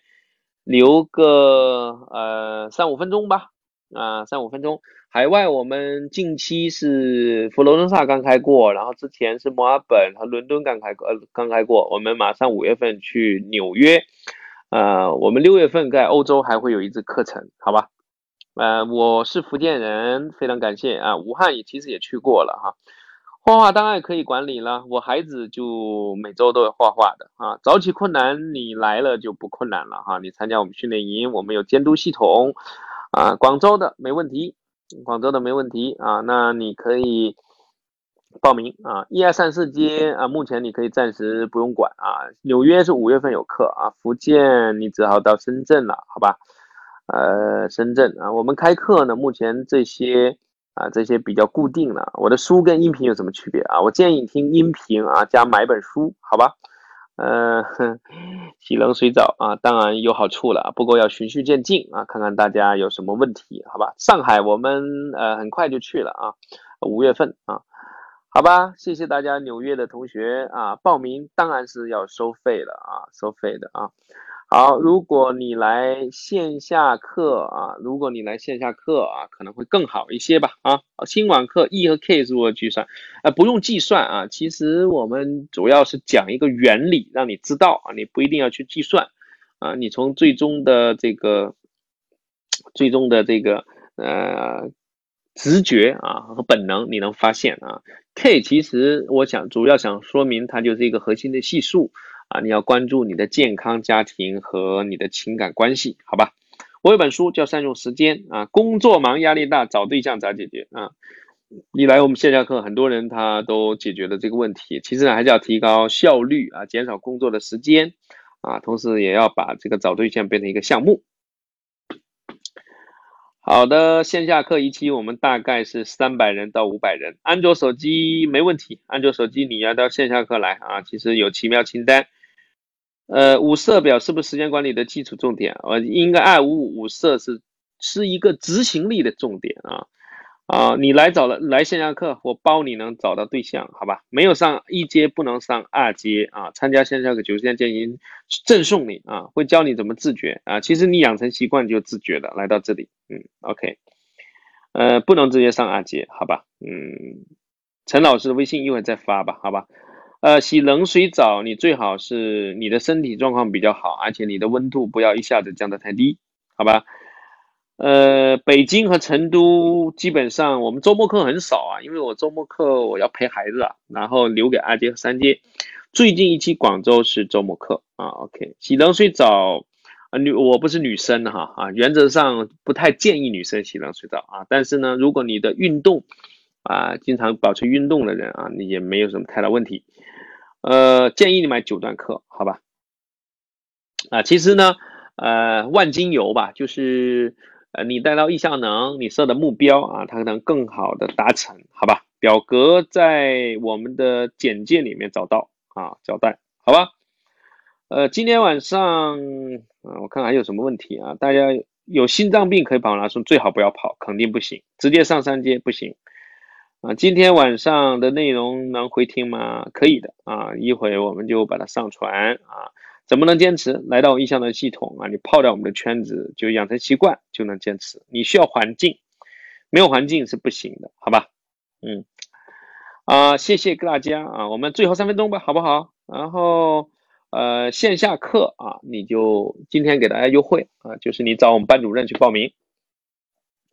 留个呃三五分钟吧，啊，三五分钟。海外我们近期是佛罗伦萨刚开过，然后之前是墨尔本和伦敦刚开过，呃，刚开过。我们马上五月份去纽约，呃，我们六月份在欧洲还会有一次课程，好吧？呃，我是福建人，非常感谢啊。武汉也其实也去过了哈，画画当然可以管理了，我孩子就每周都要画画的啊。早起困难，你来了就不困难了哈。你参加我们训练营，我们有监督系统啊。广州的没问题。广州的没问题啊，那你可以报名啊，一二三四街啊，目前你可以暂时不用管啊。纽约是五月份有课啊，福建你只好到深圳了，好吧？呃，深圳啊，我们开课呢，目前这些啊，这些比较固定的。我的书跟音频有什么区别啊？我建议你听音频啊，加买本书，好吧？呃，洗冷水澡啊，当然有好处了，不过要循序渐进啊，看看大家有什么问题，好吧？上海我们呃很快就去了啊，五月份啊。好吧，谢谢大家，纽约的同学啊，报名当然是要收费了啊，收费的啊。好，如果你来线下课啊，如果你来线下课啊，可能会更好一些吧啊。新网课 E 和 K 如何计算？啊，不用计算啊，其实我们主要是讲一个原理，让你知道啊，你不一定要去计算啊，你从最终的这个最终的这个呃。直觉啊和本能，你能发现啊，K 其实我想主要想说明它就是一个核心的系数啊，你要关注你的健康、家庭和你的情感关系，好吧？我有本书叫《善用时间》啊，工作忙、压力大，找对象咋解决啊？一来我们线下课，很多人他都解决了这个问题。其实呢，还是要提高效率啊，减少工作的时间啊，同时也要把这个找对象变成一个项目。好的，线下课一期我们大概是三百人到五百人，安卓手机没问题，安卓手机你要到线下课来啊，其实有奇妙清单，呃，五色表是不是时间管理的基础重点？呃，应该二五五五色是是一个执行力的重点啊。啊，你来找了来线下课，我包你能找到对象，好吧？没有上一阶不能上二阶啊！参加线下课九十天建行赠送你啊，会教你怎么自觉啊。其实你养成习惯就自觉了。来到这里，嗯，OK，呃，不能直接上二阶，好吧？嗯，陈老师的微信一会儿再发吧，好吧？呃，洗冷水澡，你最好是你的身体状况比较好，而且你的温度不要一下子降得太低，好吧？呃，北京和成都基本上我们周末课很少啊，因为我周末课我要陪孩子啊，然后留给二阶和三阶。最近一期广州是周末课啊，OK。洗冷水澡啊，女我不是女生哈啊，原则上不太建议女生洗冷水澡啊。但是呢，如果你的运动啊，经常保持运动的人啊，你也没有什么太大问题。呃，建议你买九段课，好吧？啊，其实呢，呃，万金油吧，就是。呃，你带到意向能，你设的目标啊，它能更好的达成，好吧？表格在我们的简介里面找到啊，交代，好吧？呃，今天晚上，啊，我看还有什么问题啊？大家有心脏病可以跑马拉松，最好不要跑，肯定不行，直接上三阶不行啊。今天晚上的内容能回听吗？可以的啊，一会我们就把它上传啊。怎么能坚持？来到意向的系统啊，你泡在我们的圈子，就养成习惯，就能坚持。你需要环境，没有环境是不行的，好吧？嗯，啊，谢谢大家啊，我们最后三分钟吧，好不好？然后，呃，线下课啊，你就今天给大家优惠啊，就是你找我们班主任去报名，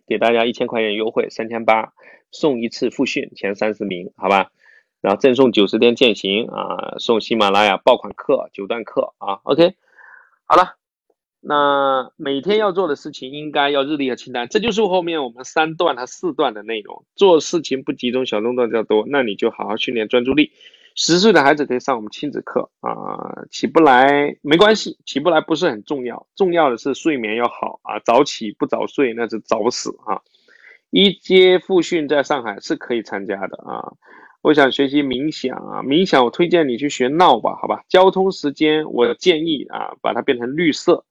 给大家一千块钱优惠，三千八送一次复训，前三十名，好吧？然后赠送九十天践行啊，送喜马拉雅爆款课九段课啊，OK，好了，那每天要做的事情应该要日历和清单，这就是后面我们三段和四段的内容。做事情不集中，小动作较多，那你就好好训练专注力。十岁的孩子可以上我们亲子课啊，起不来没关系，起不来不是很重要，重要的是睡眠要好啊，早起不早睡那是早死啊。一阶复训在上海是可以参加的啊。我想学习冥想啊，冥想我推荐你去学闹吧，好吧？交通时间我建议啊，把它变成绿色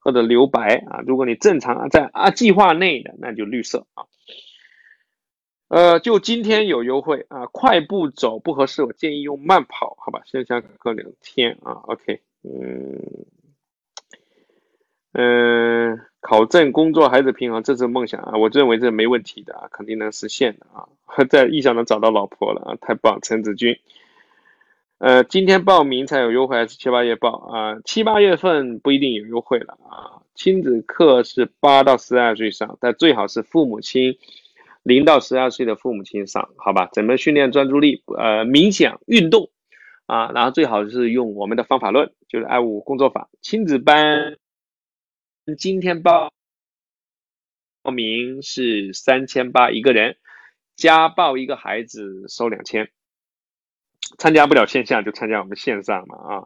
或者留白啊。如果你正常在啊计划内的，那就绿色啊。呃，就今天有优惠啊，快步走不合适，我建议用慢跑，好吧？线下课两天啊，OK，嗯。嗯，考证、工作、孩子平衡，这是梦想啊！我认为这没问题的啊，肯定能实现的啊！在意向能找到老婆了啊，太棒！陈子君，呃，今天报名才有优惠还是七八月报啊？七八月份不一定有优惠了啊！亲子课是八到十二岁上，但最好是父母亲零到十二岁的父母亲上，好吧？怎么训练专注力？呃，冥想、运动啊，然后最好是用我们的方法论，就是爱五工作法，亲子班。今天报报名是三千八一个人，加报一个孩子收两千。参加不了线下就参加我们线上嘛啊，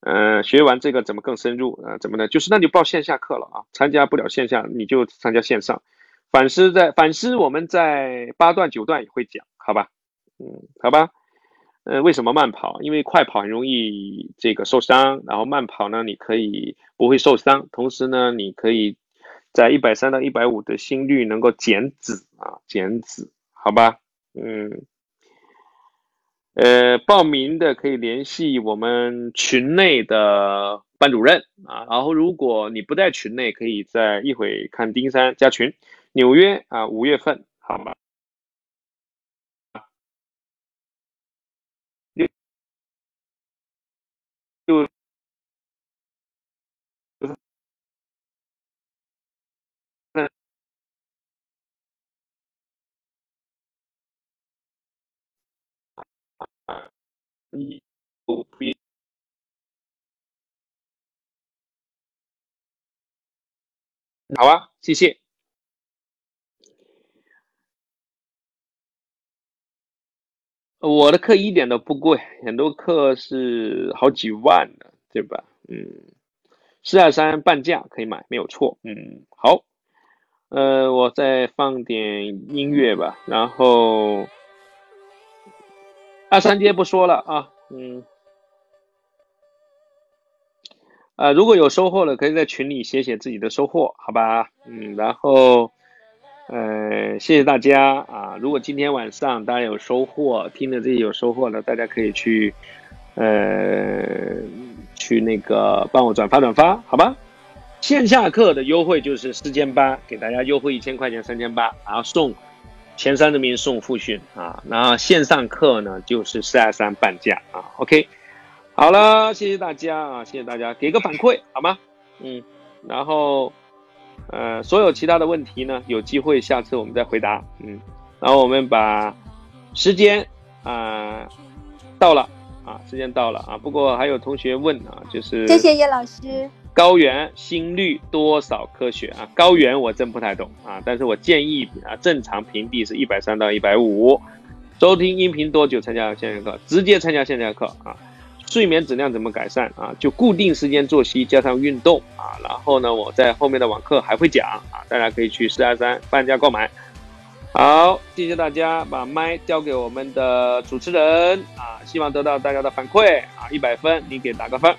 嗯，学完这个怎么更深入啊？怎么呢？就是那就报线下课了啊。参加不了线下你就参加线上。反思在反思我们在八段九段也会讲，好吧？嗯，好吧。呃，为什么慢跑？因为快跑很容易这个受伤，然后慢跑呢，你可以不会受伤，同时呢，你可以在一百三到一百五的心率能够减脂啊，减脂，好吧？嗯，呃，报名的可以联系我们群内的班主任啊，然后如果你不在群内，可以在一会看丁山加群。纽约啊，五月份，好吗？就。一不必好啊，谢谢。我的课一点都不贵，很多课是好几万的，对吧？嗯，四二三半价可以买，没有错。嗯，好，呃，我再放点音乐吧，然后。二三阶不说了啊，嗯，啊，如果有收获了，可以在群里写写自己的收获，好吧？嗯，然后，呃，谢谢大家啊！如果今天晚上大家有收获，听着这些有收获的，大家可以去，呃，去那个帮我转发转发，好吧？线下课的优惠就是四千八，给大家优惠一千块钱，三千八，然后送。前三名送复训啊，然后线上课呢就是四二三半价啊，OK，好了，谢谢大家啊，谢谢大家，给个反馈好吗？嗯，然后呃，所有其他的问题呢，有机会下次我们再回答，嗯，然后我们把时间啊到了啊，时间到了啊，不过还有同学问啊，就是谢谢叶老师。高原心率多少科学啊？高原我真不太懂啊，但是我建议啊，正常屏蔽是一百三到一百五。收听音频多久参加线下课？直接参加线下课啊。睡眠质量怎么改善啊？就固定时间作息加上运动啊。然后呢，我在后面的网课还会讲啊，大家可以去四二三半价购买。好，谢谢大家，把麦交给我们的主持人啊，希望得到大家的反馈啊，一百分你给打个分。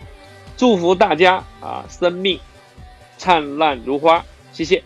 祝福大家啊，生命灿烂如花，谢谢。